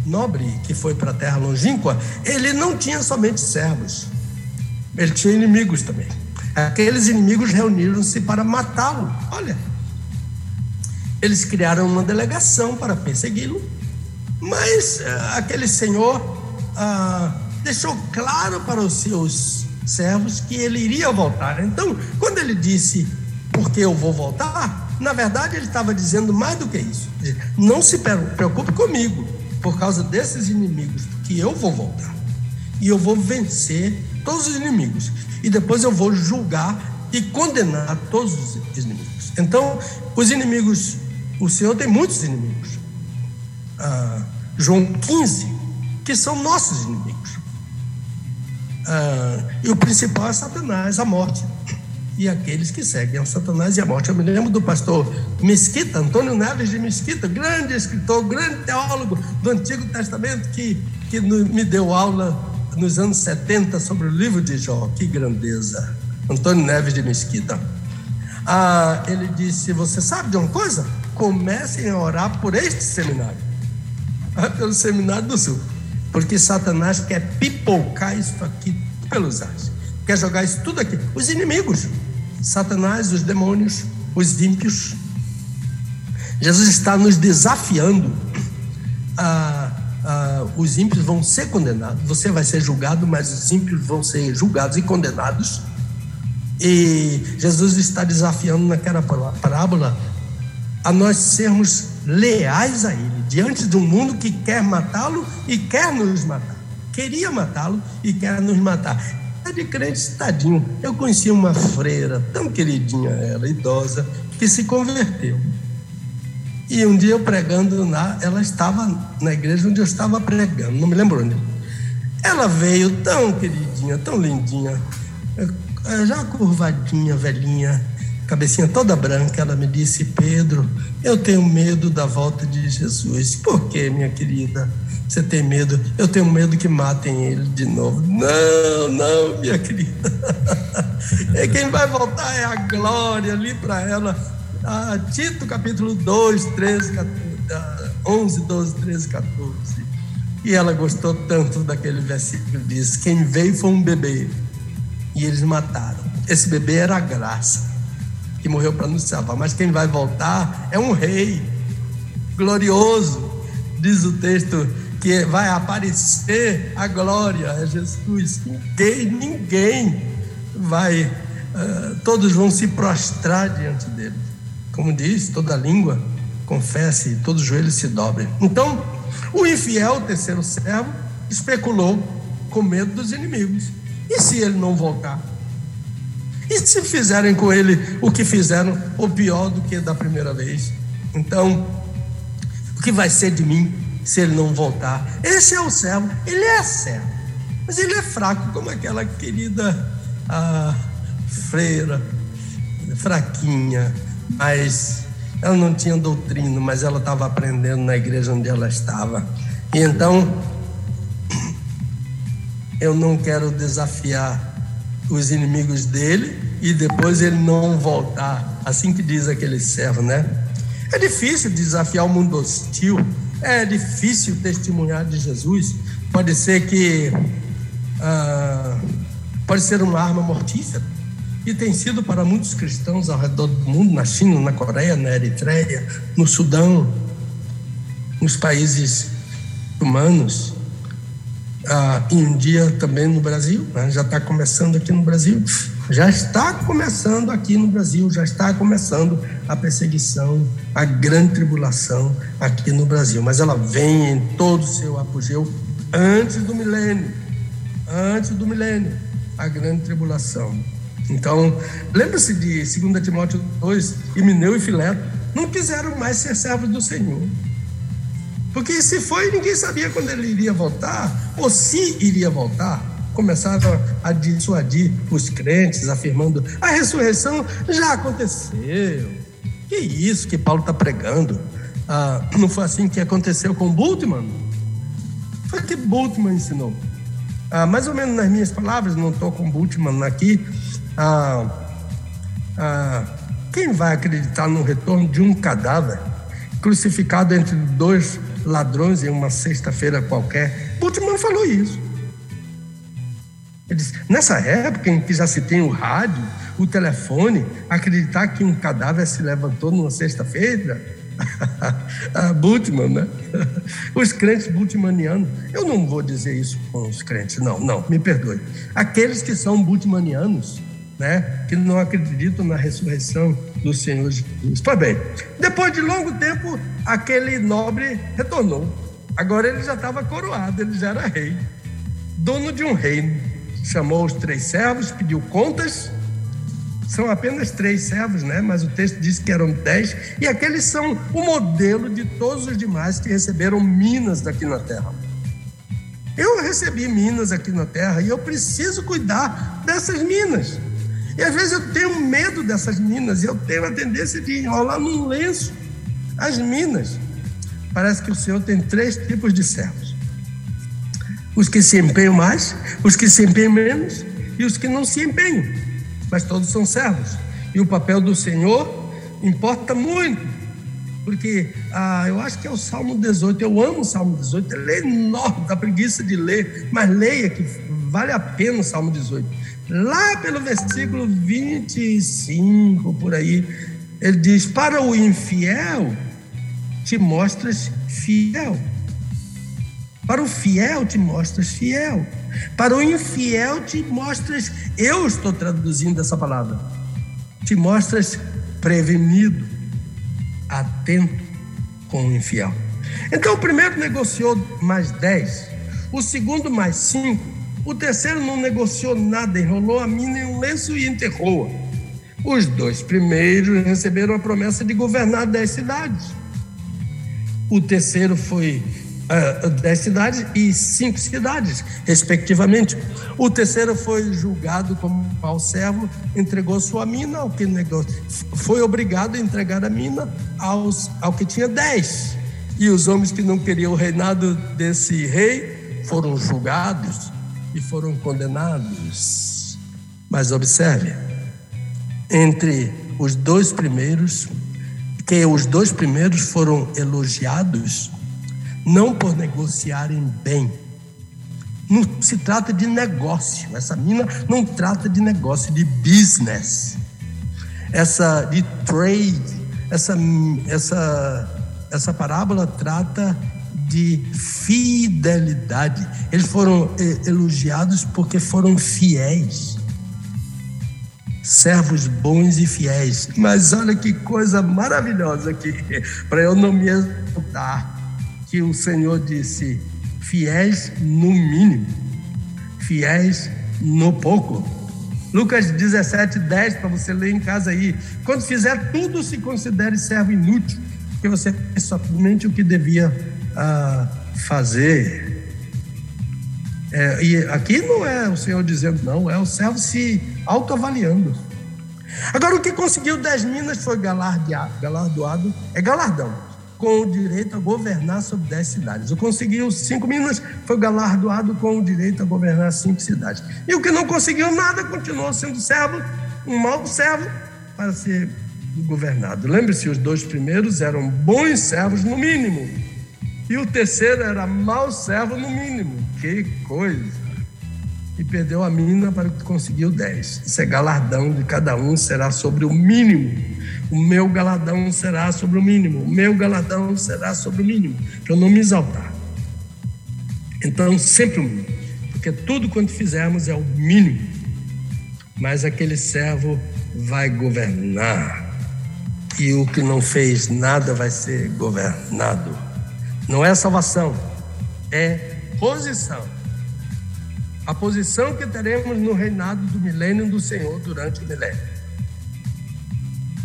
nobre que foi para a terra longínqua, ele não tinha somente servos, ele tinha inimigos também. Aqueles inimigos reuniram-se para matá-lo. Olha, eles criaram uma delegação para persegui-lo, mas ah, aquele senhor ah, deixou claro para os seus servos que ele iria voltar. Então, quando ele disse, porque eu vou voltar, na verdade ele estava dizendo mais do que isso. Não se preocupe comigo, por causa desses inimigos, que eu vou voltar. E eu vou vencer todos os inimigos. E depois eu vou julgar e condenar todos os inimigos. Então, os inimigos, o Senhor tem muitos inimigos. Ah, João 15, que são nossos inimigos. Ah, e o principal é Satanás, a morte. E aqueles que seguem a Satanás e a morte. Eu me lembro do pastor Mesquita, Antônio Neves de Mesquita, grande escritor, grande teólogo do Antigo Testamento, que, que me deu aula nos anos 70 sobre o livro de Jó. Que grandeza! Antônio Neves de Mesquita. Ah, ele disse: Você sabe de uma coisa? Comecem a orar por este seminário, pelo Seminário do Sul. Porque Satanás quer pipocar isso aqui pelos ares. Quer jogar isso tudo aqui. Os inimigos. Satanás, os demônios, os ímpios. Jesus está nos desafiando. Ah, ah, os ímpios vão ser condenados. Você vai ser julgado, mas os ímpios vão ser julgados e condenados. E Jesus está desafiando naquela parábola a nós sermos leais a Ele, diante de um mundo que quer matá-lo e quer nos matar. Queria matá-lo e quer nos matar. É de crente, tadinho. Eu conheci uma freira, tão queridinha ela, idosa, que se converteu. E um dia eu pregando lá, ela estava na igreja onde eu estava pregando, não me lembro onde. Ela veio tão queridinha, tão lindinha, já curvadinha, velhinha, cabecinha toda branca, ela me disse: Pedro, eu tenho medo da volta de Jesus. Por quê, minha querida? Você tem medo? Eu tenho medo que matem ele de novo. Não, não, minha querida. É quem vai voltar é a glória ali para ela. Ah, Tito capítulo 2, 13, 14, 11, 12, 13, 14. E ela gostou tanto daquele versículo diz: Quem veio foi um bebê e eles mataram. Esse bebê era a graça que morreu para nos salvar, mas quem vai voltar é um rei glorioso, diz o texto que vai aparecer a glória, é Jesus. Ninguém, ninguém vai, uh, todos vão se prostrar diante dele. Como diz, toda língua confesse, todo joelho se dobre. Então, o infiel, o terceiro servo, especulou com medo dos inimigos. E se ele não voltar? E se fizerem com ele o que fizeram, ou pior do que da primeira vez? Então, o que vai ser de mim? se ele não voltar. Esse é o servo, ele é servo, mas ele é fraco, como aquela querida freira, fraquinha, mas ela não tinha doutrina, mas ela estava aprendendo na igreja onde ela estava. E então, eu não quero desafiar os inimigos dele e depois ele não voltar, assim que diz aquele servo, né? É difícil desafiar o mundo hostil é difícil testemunhar de Jesus. Pode ser que ah, pode ser uma arma mortífera e tem sido para muitos cristãos ao redor do mundo, na China, na Coreia, na Eritreia, no Sudão, nos países humanos. Ah, dia também no Brasil, né? já está começando aqui no Brasil. Já está começando aqui no Brasil, já está começando a perseguição, a grande tribulação aqui no Brasil. Mas ela vem em todo o seu apogeu antes do milênio. Antes do milênio, a grande tribulação. Então, lembra-se de 2 Timóteo 2, Emineu e Fileto, não quiseram mais ser servos do Senhor. Porque se foi, ninguém sabia quando ele iria voltar, ou se iria voltar começaram a dissuadir os crentes, afirmando: a ressurreição já aconteceu. Que isso que Paulo está pregando? Ah, não foi assim que aconteceu com Bultmann? Foi que Bultmann ensinou. Ah, mais ou menos nas minhas palavras, não estou com Bultmann aqui. Ah, ah, quem vai acreditar no retorno de um cadáver crucificado entre dois ladrões em uma sexta-feira qualquer? Bultmann falou isso. Ele disse, nessa época em que já se tem o rádio, o telefone, acreditar que um cadáver se levantou numa sexta-feira? ah, Bultmann, né? Os crentes bultmanianos, eu não vou dizer isso com os crentes, não, não, me perdoe. Aqueles que são bultmanianos, né, que não acreditam na ressurreição do Senhor Jesus. Pois bem, depois de longo tempo, aquele nobre retornou. Agora ele já estava coroado, ele já era rei, dono de um reino chamou os três servos, pediu contas. São apenas três servos, né? Mas o texto diz que eram dez. E aqueles são o modelo de todos os demais que receberam minas daqui na terra. Eu recebi minas aqui na terra e eu preciso cuidar dessas minas. E às vezes eu tenho medo dessas minas eu tenho a tendência de enrolar num lenço as minas. Parece que o Senhor tem três tipos de servos os que se empenham mais, os que se empenham menos e os que não se empenham, mas todos são servos. E o papel do Senhor importa muito, porque ah, eu acho que é o Salmo 18, eu amo o Salmo 18, ele é enorme, dá preguiça de ler, mas leia que vale a pena o Salmo 18. Lá pelo versículo 25, por aí, ele diz: Para o infiel te mostras fiel para o fiel te mostras fiel. Para o infiel te mostras, eu estou traduzindo essa palavra, te mostras prevenido, atento com o infiel. Então o primeiro negociou mais 10, o segundo mais 5, o terceiro não negociou nada, enrolou a mina em um lenço e enterrou-a. Os dois primeiros receberam a promessa de governar dez cidades. O terceiro foi uh, dez cidades e cinco cidades, respectivamente. O terceiro foi julgado como mau servo, entregou sua mina ao que negócio, foi obrigado a entregar a mina aos, ao que tinha dez. E os homens que não queriam o reinado desse rei foram julgados e foram condenados. Mas observe, entre os dois primeiros, que os dois primeiros foram elogiados, não por negociarem bem. Não se trata de negócio. Essa mina não trata de negócio, de business. Essa de trade, essa, essa, essa parábola trata de fidelidade. Eles foram eh, elogiados porque foram fiéis. Servos bons e fiéis. Mas olha que coisa maravilhosa aqui, para eu não me exultar que o Senhor disse: fiéis no mínimo, fiéis no pouco. Lucas 17, 10, para você ler em casa aí. Quando fizer tudo, se considere servo inútil, porque você fez somente o que devia uh, fazer. É, e aqui não é o Senhor dizendo, não, é o servo se autoavaliando. Agora, o que conseguiu 10 minas foi galardoado é galardão com o direito a governar sobre dez cidades. O conseguiu cinco minas, foi galardoado com o direito a governar cinco cidades. E o que não conseguiu nada continuou sendo servo, um mau servo, para ser governado. Lembre-se, os dois primeiros eram bons servos, no mínimo. E o terceiro era mau servo, no mínimo. Que coisa! E perdeu a mina para que conseguiu dez. Isso é galardão de cada um, será sobre o mínimo o meu galadão será sobre o mínimo, o meu galadão será sobre o mínimo, para eu não me exaltar. Então, sempre o mínimo, porque tudo quanto fizermos é o mínimo, mas aquele servo vai governar, e o que não fez nada vai ser governado. Não é salvação, é posição. A posição que teremos no reinado do milênio do Senhor durante o milênio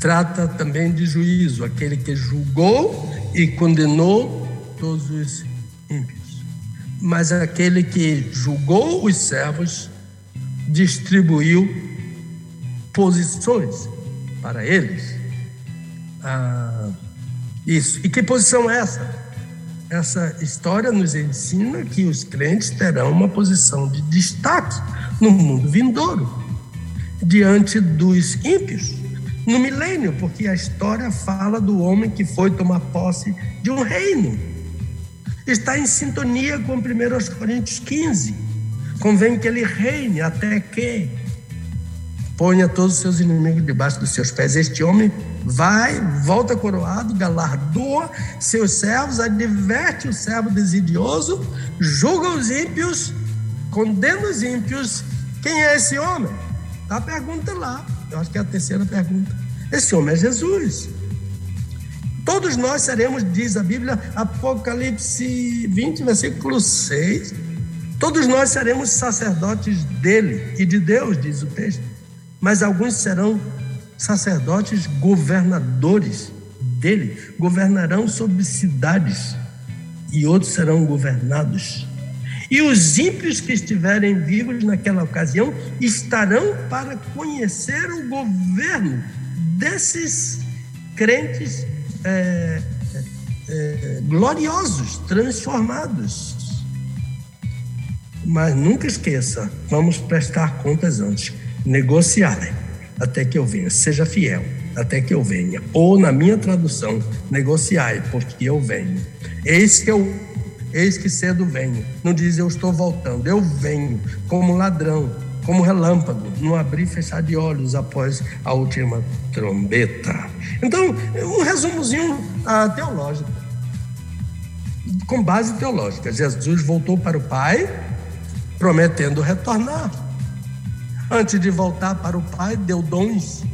trata também de juízo, aquele que julgou e condenou todos os ímpios. Mas aquele que julgou os servos distribuiu posições para eles. Ah, isso. E que posição é essa? Essa história nos ensina que os crentes terão uma posição de destaque no mundo vindouro, diante dos ímpios no milênio, porque a história fala do homem que foi tomar posse de um reino. Está em sintonia com 1 Coríntios 15. Convém que ele reine até que ponha todos os seus inimigos debaixo dos seus pés. Este homem vai, volta coroado, galardoa seus servos, adverte o servo desidioso, julga os ímpios, condena os ímpios. Quem é esse homem? Está a pergunta lá. Eu acho que é a terceira pergunta. Esse homem é Jesus. Todos nós seremos, diz a Bíblia, Apocalipse 20, versículo 6. Todos nós seremos sacerdotes dele e de Deus, diz o texto. Mas alguns serão sacerdotes governadores dele, governarão sobre cidades, e outros serão governados e os ímpios que estiverem vivos naquela ocasião estarão para conhecer o governo desses crentes é, é, gloriosos, transformados. Mas nunca esqueça, vamos prestar contas antes, negociarem até que eu venha, seja fiel até que eu venha. Ou na minha tradução, negociai, porque eu venho. Eis que eu Eis que cedo venho. Não diz eu estou voltando, eu venho como ladrão, como relâmpago, no abrir e fechar de olhos após a última trombeta. Então, um resumozinho ah, teológico, com base teológica. Jesus voltou para o Pai, prometendo retornar. Antes de voltar para o Pai, deu dons.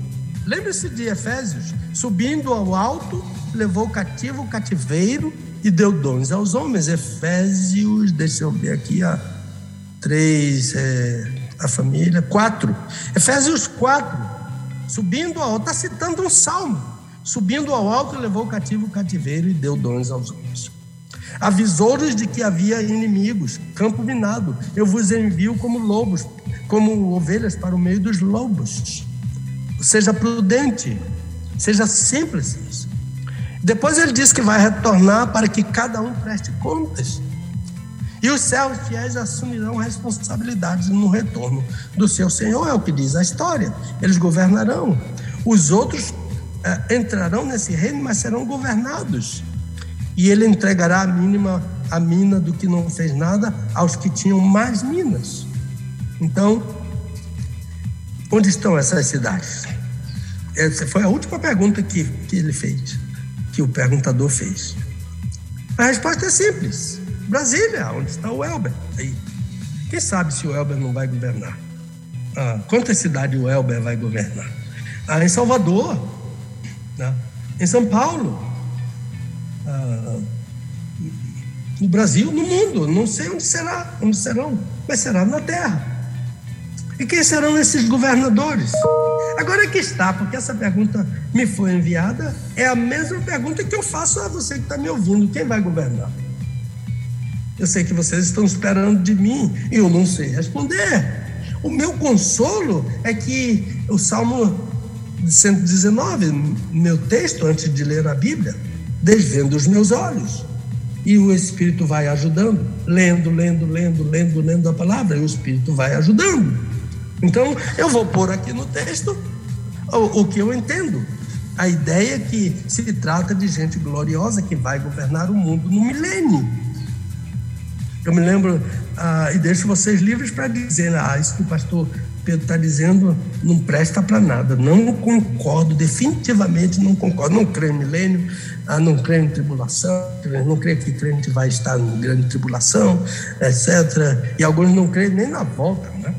Lembre-se de Efésios: subindo ao alto, levou cativo o cativeiro e deu dons aos homens. Efésios, deixa eu ver aqui, a três, é, a família, quatro. Efésios 4, subindo ao alto, está citando um salmo. Subindo ao alto, levou cativo o cativeiro e deu dons aos homens. Avisou-lhes de que havia inimigos, campo minado. Eu vos envio como lobos, como ovelhas para o meio dos lobos. Seja prudente, seja simples. Depois ele diz que vai retornar para que cada um preste contas. E os servos fiéis assumirão responsabilidades no retorno do seu Senhor, é o que diz a história. Eles governarão. Os outros é, entrarão nesse reino, mas serão governados. E ele entregará a mínima a mina do que não fez nada aos que tinham mais minas. Então, onde estão essas cidades? Essa foi a última pergunta que, que ele fez, que o perguntador fez. A resposta é simples. Brasília, onde está o Elber. Aí. Quem sabe se o Elber não vai governar? Ah, quantas cidades o Elber vai governar? Ah, em Salvador, né? em São Paulo, ah, no Brasil, no mundo. Não sei onde será, onde serão, mas será na Terra. E quem serão esses governadores? Agora que está, porque essa pergunta me foi enviada, é a mesma pergunta que eu faço a você que está me ouvindo: quem vai governar? Eu sei que vocês estão esperando de mim e eu não sei responder. O meu consolo é que o Salmo 119, meu texto antes de ler a Bíblia, desvendo os meus olhos. E o Espírito vai ajudando, lendo, lendo, lendo, lendo, lendo a palavra, e o Espírito vai ajudando. Então, eu vou pôr aqui no texto o, o que eu entendo. A ideia é que se trata de gente gloriosa que vai governar o mundo no milênio. Eu me lembro, ah, e deixo vocês livres para dizer, ah, isso que o pastor Pedro está dizendo não presta para nada. Não concordo, definitivamente não concordo. Não creio em milênio, ah, não creio em tribulação, não creio que crente vai estar em grande tribulação, etc. E alguns não creem nem na volta, né?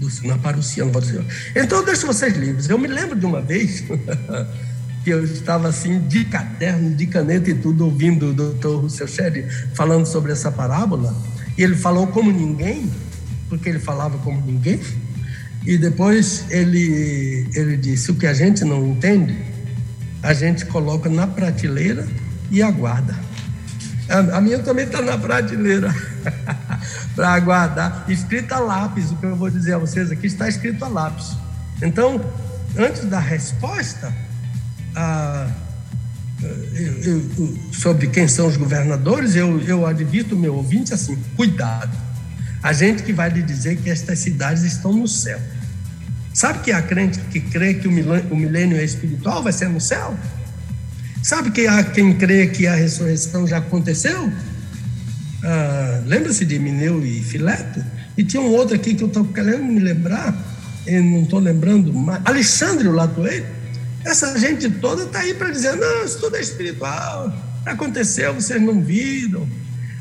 Do, na parucia, não dizer. Então, eu deixo vocês livres. Eu me lembro de uma vez que eu estava assim, de caderno, de caneta e tudo, ouvindo o doutor Russell Shedd falando sobre essa parábola, e ele falou como ninguém, porque ele falava como ninguém, e depois ele, ele disse: o que a gente não entende, a gente coloca na prateleira e aguarda. A, a minha também está na prateleira para aguardar, escrita a lápis. O que eu vou dizer a vocês aqui está escrito a lápis. Então, antes da resposta, a, eu, eu, sobre quem são os governadores, eu, eu o meu ouvinte assim: cuidado. A gente que vai lhe dizer que estas cidades estão no céu. Sabe que há crente que crê que o milênio é espiritual, vai ser no céu? Sabe que há quem crê que a ressurreição já aconteceu? Ah, Lembra-se de Mineu e Fileto? E tinha um outro aqui que eu estou querendo me lembrar, eu não estou lembrando mais. Alexandre Latoeiro essa gente toda está aí para dizer: não, isso tudo é espiritual, aconteceu, vocês não viram.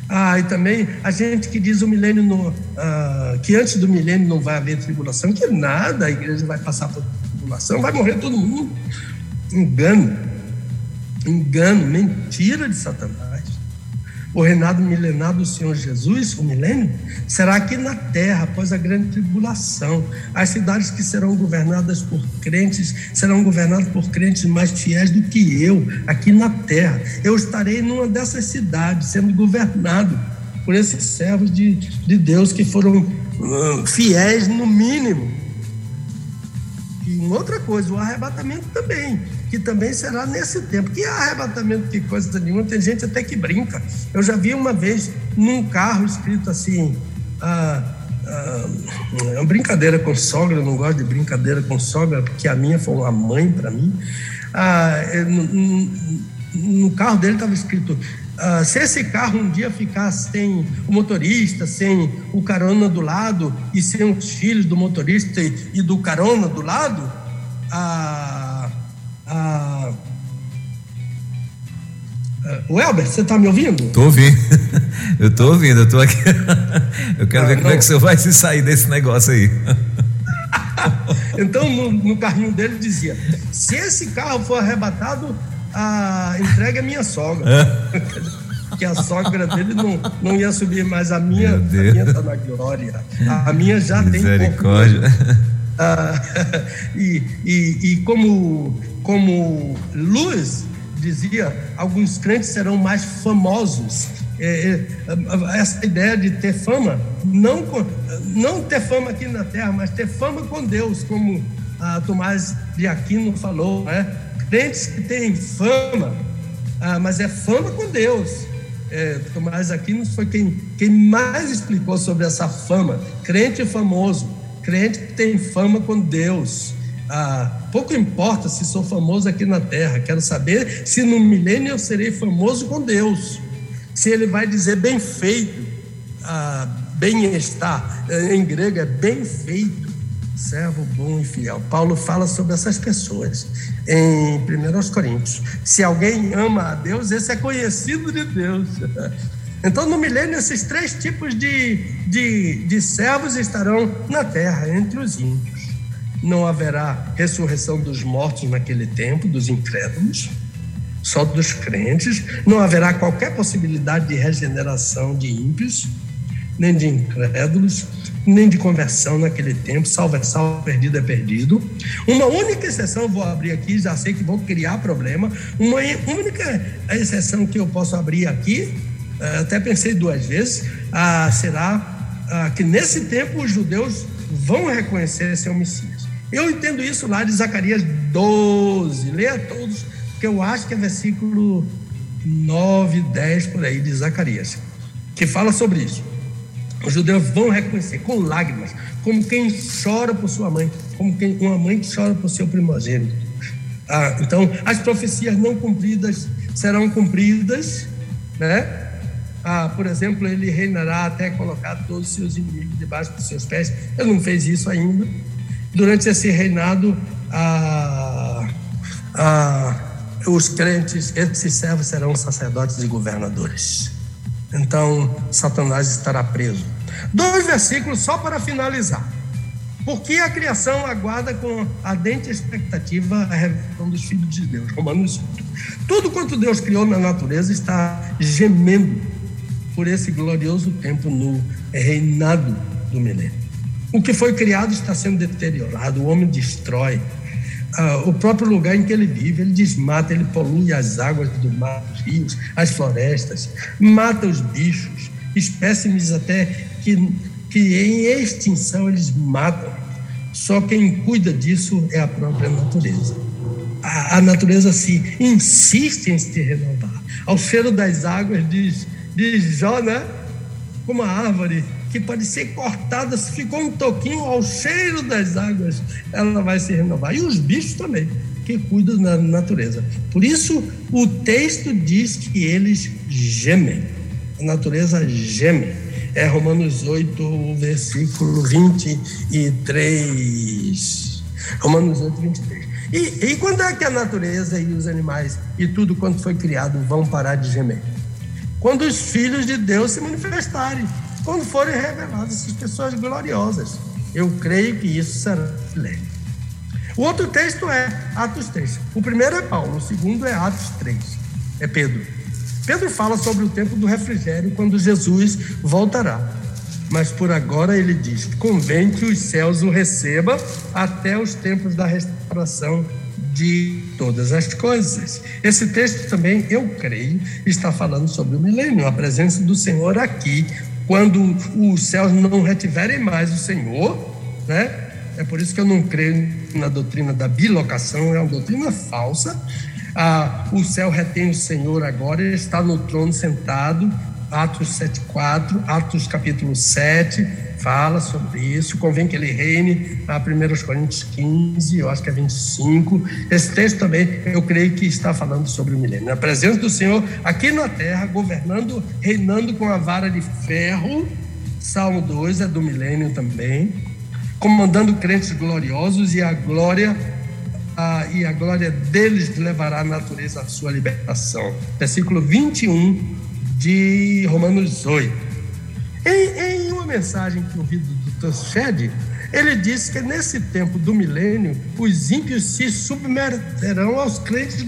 Ah, e também a gente que diz o milênio no, ah, que antes do milênio não vai haver tribulação, que nada, a igreja vai passar por tribulação, vai morrer todo mundo. Engano, engano, mentira de Satanás o reinado milenar do Senhor Jesus, o milênio, será aqui na terra, após a grande tribulação. As cidades que serão governadas por crentes serão governadas por crentes mais fiéis do que eu, aqui na terra. Eu estarei numa dessas cidades, sendo governado por esses servos de, de Deus que foram uh, fiéis, no mínimo. E outra coisa, o arrebatamento também que também será nesse tempo. Que arrebatamento, que coisa nenhuma, tem gente até que brinca. Eu já vi uma vez num carro escrito assim. Ah, ah, é uma brincadeira com sogra, eu não gosto de brincadeira com sogra, porque a minha foi uma mãe para mim. Ah, é, no, no, carro dele estava escrito: ah, se esse carro um dia ficar sem o motorista, sem o carona do lado e sem os filhos do motorista e, do carona do lado, ah, ah, o Elber, você está me ouvindo? Estou ouvindo. Eu estou ouvindo, eu estou aqui. Eu quero ah, ver como é que você vai se sair desse negócio aí. então, no, no, carrinho dele dizia: se esse carro for arrebatado, a entrega é minha sogra. que a sogra dele não, não ia subir mais. A minha, a minha está na glória. A minha já tem. Misericórdia. Ah, e, e, e como como luz dizia, alguns crentes serão mais famosos. É, é, essa ideia de ter fama, não, não ter fama aqui na terra, mas ter fama com Deus, como a Tomás de Aquino falou, né? Crentes que têm fama, ah, mas é fama com Deus. É, Tomás Aquino foi quem, quem mais explicou sobre essa fama. Crente famoso, crente tem fama com Deus. Ah, pouco importa se sou famoso aqui na terra, quero saber se no milênio eu serei famoso com Deus. Se ele vai dizer bem feito, ah, bem-estar, eh, em grego é bem feito, servo bom e fiel. Paulo fala sobre essas pessoas em 1 Coríntios. Se alguém ama a Deus, esse é conhecido de Deus. Então, no milênio, esses três tipos de, de, de servos estarão na terra, entre os ímpios. Não haverá ressurreição dos mortos naquele tempo, dos incrédulos, só dos crentes, não haverá qualquer possibilidade de regeneração de ímpios, nem de incrédulos, nem de conversão naquele tempo, salvo é salvo, perdido é perdido. Uma única exceção, vou abrir aqui, já sei que vou criar problema, uma única exceção que eu posso abrir aqui, até pensei duas vezes, ah, será ah, que nesse tempo os judeus vão reconhecer seu Messias. Eu entendo isso lá de Zacarias 12. Leia todos, que eu acho que é versículo 9, 10 por aí de Zacarias, que fala sobre isso. Os judeus vão reconhecer com lágrimas, como quem chora por sua mãe, como quem, uma mãe que chora por seu primogênito. Ah, então, as profecias não cumpridas serão cumpridas, né? Ah, por exemplo, ele reinará até colocar todos os seus inimigos debaixo dos seus pés. Ele não fez isso ainda durante esse reinado, a, a, os crentes, esses servos serão sacerdotes e governadores. Então, Satanás estará preso. Dois versículos só para finalizar. Porque a criação aguarda com ardente expectativa a revelação dos filhos de Deus. Romanos 8. Tudo quanto Deus criou na natureza está gemendo por esse glorioso tempo no reinado do milênio. O que foi criado está sendo deteriorado, o homem destrói. Ah, o próprio lugar em que ele vive, ele desmata, ele polui as águas do mar, os rios, as florestas, mata os bichos, espécimes até que, que em extinção eles matam. Só quem cuida disso é a própria natureza. A, a natureza se insiste em se renovar. Ao cheiro das águas, diz, diz Jó, né? Como a árvore que pode ser cortada, se ficou um toquinho ao cheiro das águas, ela vai se renovar. E os bichos também, que cuidam da natureza. Por isso, o texto diz que eles gemem. A natureza geme. É Romanos 8, versículo 23. Romanos 8, 23. E, e quando é que a natureza e os animais e tudo quanto foi criado vão parar de gemer? Quando os filhos de Deus se manifestarem quando forem reveladas essas pessoas gloriosas. Eu creio que isso será leve. O outro texto é Atos 3. O primeiro é Paulo, o segundo é Atos 3. É Pedro. Pedro fala sobre o tempo do refrigério quando Jesus voltará. Mas por agora ele diz: convém que os céus o recebam até os tempos da restauração de todas as coisas. Esse texto também, eu creio, está falando sobre o milênio, a presença do Senhor aqui quando os céus não retiverem mais o Senhor, né? É por isso que eu não creio na doutrina da bilocação, é uma doutrina falsa. Ah, o céu retém o Senhor agora, ele está no trono sentado, Atos 7,4, Atos capítulo 7, fala sobre isso. Convém que ele reine, a 1 Coríntios 15, eu acho que é 25. Esse texto também, eu creio que está falando sobre o milênio. A presença do Senhor aqui na terra, governando, reinando com a vara de ferro. Salmo 2 é do milênio também. Comandando crentes gloriosos e a glória a, e a glória deles levará a natureza à sua libertação. Versículo 21 de Romanos 8. Em, em uma mensagem que eu do Dr. Ele disse que nesse tempo do milênio, os ímpios se submeterão aos crentes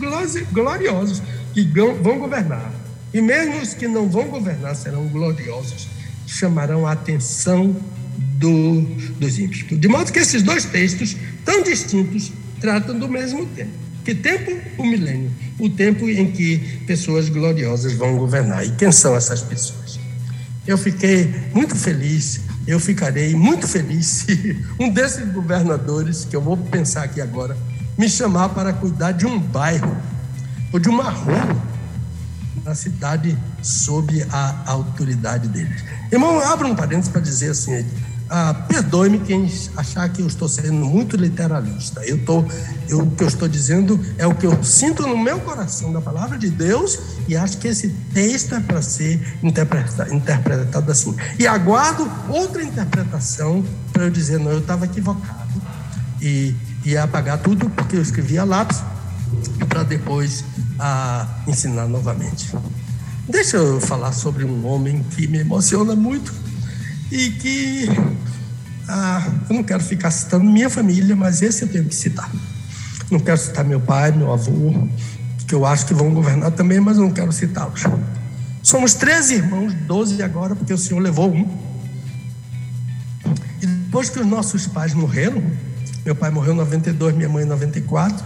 gloriosos que vão governar. E mesmo os que não vão governar serão gloriosos, chamarão a atenção do, dos ímpios. De modo que esses dois textos, tão distintos, tratam do mesmo tema. Que tempo? O milênio. O tempo em que pessoas gloriosas vão governar. E quem são essas pessoas? Eu fiquei muito feliz, eu ficarei muito feliz se um desses governadores, que eu vou pensar aqui agora, me chamar para cuidar de um bairro ou de uma rua na cidade sob a autoridade deles. Irmão, abra um parênteses para dizer assim: ah, perdoe-me quem achar que eu estou sendo muito literalista. Eu tô, eu, o que eu estou dizendo é o que eu sinto no meu coração da palavra de Deus e acho que esse texto é para ser interpretado, interpretado assim. E aguardo outra interpretação para eu dizer, não, eu estava equivocado. E apagar tudo porque eu escrevi a lápis para depois ah, ensinar novamente. Deixa eu falar sobre um homem que me emociona muito e que ah, eu não quero ficar citando minha família, mas esse eu tenho que citar. Não quero citar meu pai, meu avô, que eu acho que vão governar também, mas não quero citá-los. Somos 13 irmãos, 12 agora, porque o Senhor levou um. E depois que os nossos pais morreram, meu pai morreu em 92, minha mãe em 94,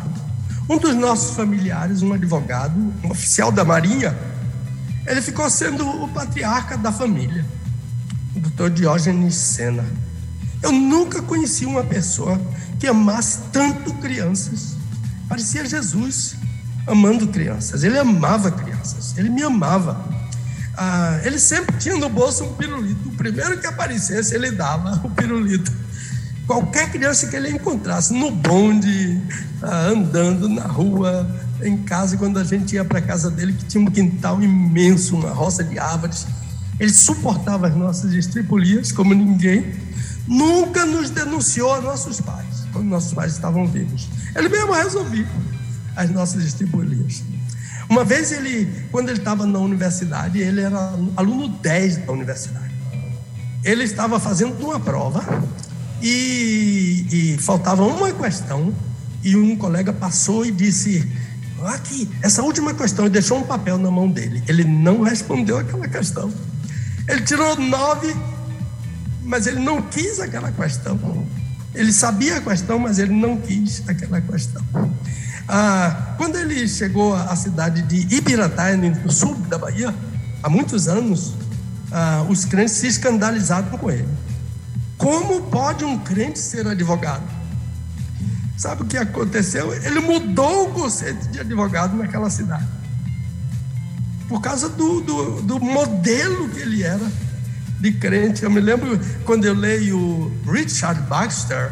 um dos nossos familiares, um advogado, um oficial da Marinha, ele ficou sendo o patriarca da família doutor Diógenes Sena. Eu nunca conheci uma pessoa que amasse tanto crianças. Parecia Jesus amando crianças. Ele amava crianças. Ele me amava. Ah, ele sempre tinha no bolso um pirulito. O primeiro que aparecesse, ele dava o pirulito. Qualquer criança que ele encontrasse no bonde, ah, andando na rua, em casa, quando a gente ia para a casa dele, que tinha um quintal imenso, uma roça de árvores ele suportava as nossas estripulias como ninguém. Nunca nos denunciou a nossos pais, quando nossos pais estavam vivos. Ele mesmo resolvia as nossas estripulias. Uma vez ele, quando ele estava na universidade, ele era aluno 10 da universidade. Ele estava fazendo uma prova e, e faltava uma questão e um colega passou e disse: aqui, essa última questão, e deixou um papel na mão dele. Ele não respondeu aquela questão. Ele tirou nove, mas ele não quis aquela questão. Ele sabia a questão, mas ele não quis aquela questão. Ah, quando ele chegou à cidade de Ibiratá, no sul da Bahia, há muitos anos, ah, os crentes se escandalizaram com ele. Como pode um crente ser advogado? Sabe o que aconteceu? Ele mudou o conceito de advogado naquela cidade por causa do, do, do modelo que ele era de crente. Eu me lembro quando eu leio Richard Baxter,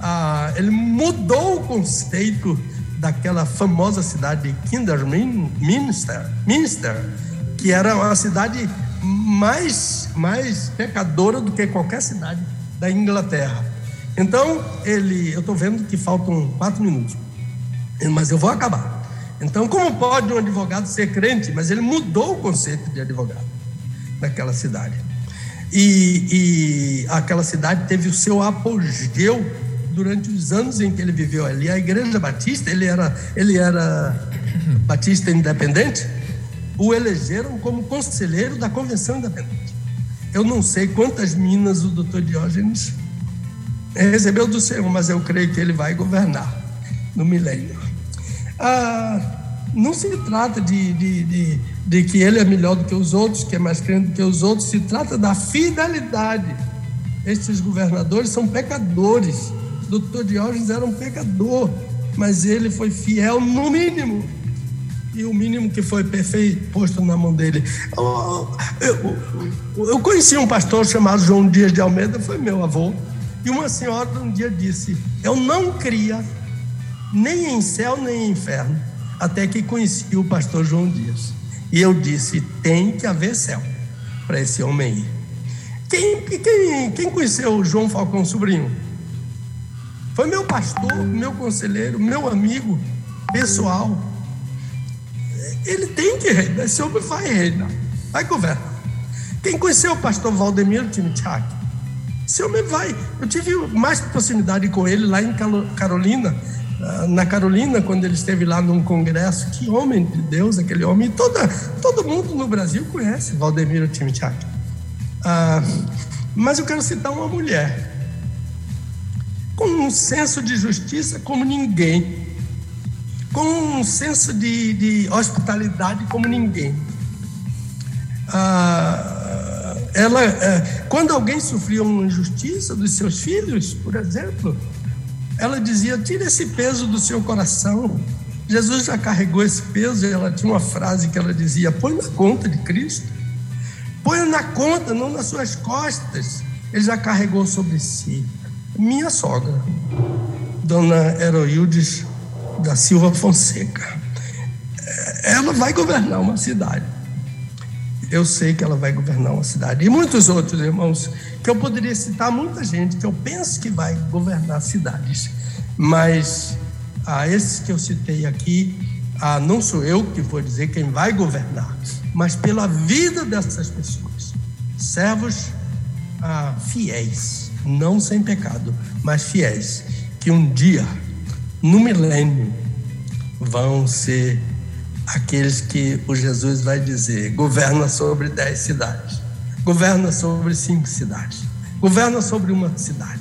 ah, ele mudou o conceito daquela famosa cidade de Kinderminster, Minster, que era uma cidade mais, mais pecadora do que qualquer cidade da Inglaterra. Então, ele, eu estou vendo que faltam quatro minutos, mas eu vou acabar. Então, como pode um advogado ser crente? Mas ele mudou o conceito de advogado naquela cidade. E, e aquela cidade teve o seu apogeu durante os anos em que ele viveu ali. A Igreja Batista, ele era, ele era batista independente, o elegeram como conselheiro da Convenção Independente. Eu não sei quantas minas o doutor Diógenes recebeu do Senhor, mas eu creio que ele vai governar no milênio. Ah, não se trata de, de, de, de, que ele é melhor do que os outros, que é mais crente do que os outros, se trata da fidelidade. Estes governadores são pecadores. Doutor Diógenes era um pecador, mas ele foi fiel no mínimo. E o mínimo que foi perfeito, posto na mão dele. Eu, eu, eu conheci um pastor chamado João Dias de Almeida, foi meu avô. E uma senhora um dia disse: Eu não cria nem em céu nem em inferno, até que conheci o pastor João Dias. E eu disse: tem que haver céu para esse homem ir. Quem, quem, quem conheceu o João Falcão Sobrinho? Foi meu pastor, meu conselheiro, meu amigo pessoal. Ele tem que reinar, esse homem vai reinar, vai governar. Quem conheceu o pastor Valdemiro Timichak? Esse homem vai. Eu tive mais proximidade com ele lá em Carolina, na Carolina, quando ele esteve lá num congresso, que homem de Deus, aquele homem, toda, todo mundo no Brasil conhece Valdemiro Timichak. Ah, mas eu quero citar uma mulher com um senso de justiça como ninguém, com um senso de, de hospitalidade como ninguém. Ah, ela, é, quando alguém sofria uma injustiça dos seus filhos, por exemplo, ela dizia: tira esse peso do seu coração. Jesus já carregou esse peso e ela tinha uma frase que ela dizia: põe na conta de Cristo. Põe na conta, não nas suas costas. Ele já carregou sobre si. Minha sogra, dona Heroildes da Silva Fonseca, ela vai governar uma cidade. Eu sei que ela vai governar uma cidade. E muitos outros irmãos, que eu poderia citar muita gente que eu penso que vai governar cidades. Mas a ah, esses que eu citei aqui, ah, não sou eu que vou dizer quem vai governar, mas pela vida dessas pessoas. Servos ah, fiéis, não sem pecado, mas fiéis, que um dia, no milênio, vão ser aqueles que o Jesus vai dizer: governa sobre dez cidades, governa sobre cinco cidades, governa sobre uma cidade,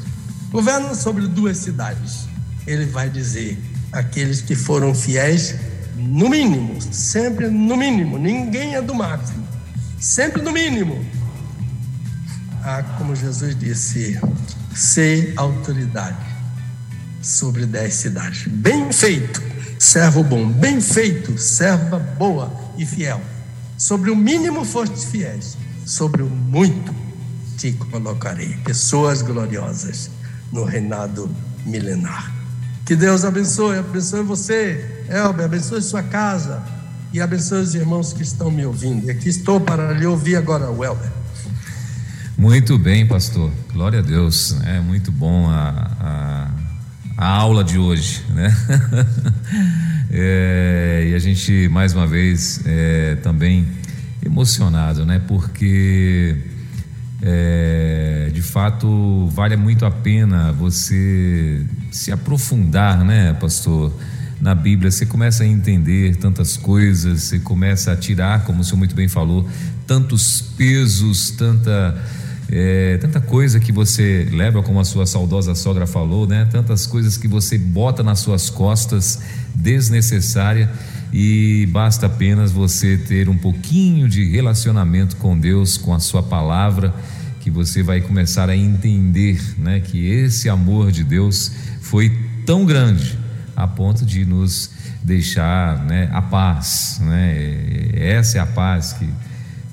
governa sobre duas cidades. Ele vai dizer: aqueles que foram fiéis, no mínimo, sempre no mínimo, ninguém é do máximo, sempre no mínimo. Ah, como Jesus disse, ser autoridade sobre dez cidades. Bem feito servo bom, bem feito, serva boa e fiel. Sobre o mínimo foste fiéis, sobre o muito te colocarei. Pessoas gloriosas no reinado milenar. Que Deus abençoe, abençoe você, Elber, abençoe sua casa e abençoe os irmãos que estão me ouvindo. E aqui estou para lhe ouvir agora, o Elber. Muito bem, pastor. Glória a Deus. É muito bom a, a a aula de hoje, né? é, e a gente mais uma vez é, também emocionado, né? Porque é, de fato vale muito a pena você se aprofundar, né, pastor? Na Bíblia, você começa a entender tantas coisas, você começa a tirar, como o senhor muito bem falou, tantos pesos, tanta é, tanta coisa que você leva, como a sua saudosa sogra falou, né? Tantas coisas que você bota nas suas costas desnecessária e basta apenas você ter um pouquinho de relacionamento com Deus, com a sua palavra, que você vai começar a entender, né? Que esse amor de Deus foi tão grande a ponto de nos deixar, né? A paz, né? Essa é a paz que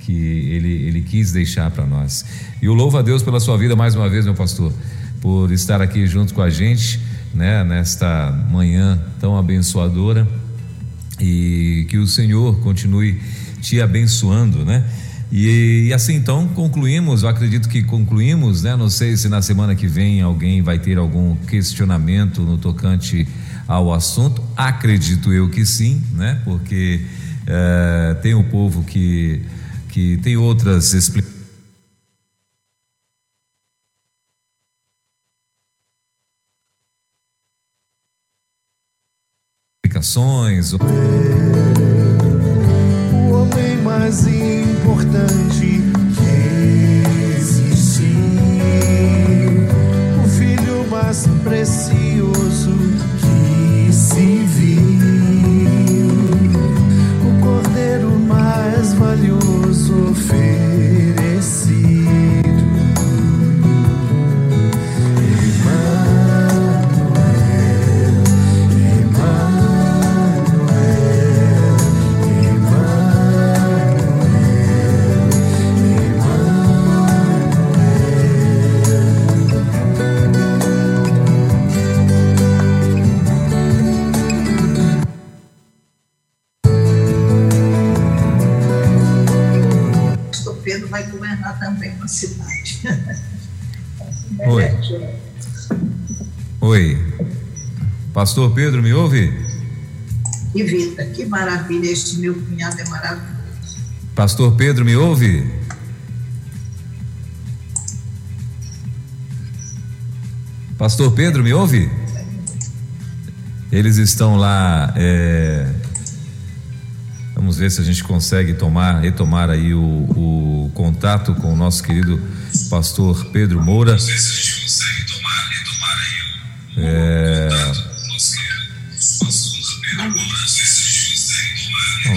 que ele, ele quis deixar para nós. E eu louvo a Deus pela sua vida mais uma vez, meu pastor, por estar aqui junto com a gente, né, nesta manhã tão abençoadora e que o Senhor continue te abençoando, né? E, e, assim então concluímos, eu acredito que concluímos, né? Não sei se na semana que vem alguém vai ter algum questionamento no tocante ao assunto. Acredito eu que sim, né? Porque é, tem o povo que que tem outras explicações. O homem mais importante que existiu, o filho mais precioso que se viu, o cordeiro mais valioso Pastor Pedro, me ouve? Evita, que maravilha, este meu cunhado é maravilhoso. Pastor Pedro, me ouve? Pastor Pedro, me ouve? Eles estão lá. É... Vamos ver se a gente consegue tomar, retomar aí o, o contato com o nosso querido pastor Pedro Moura. Vamos ver se a gente consegue tomar, retomar aí o. É...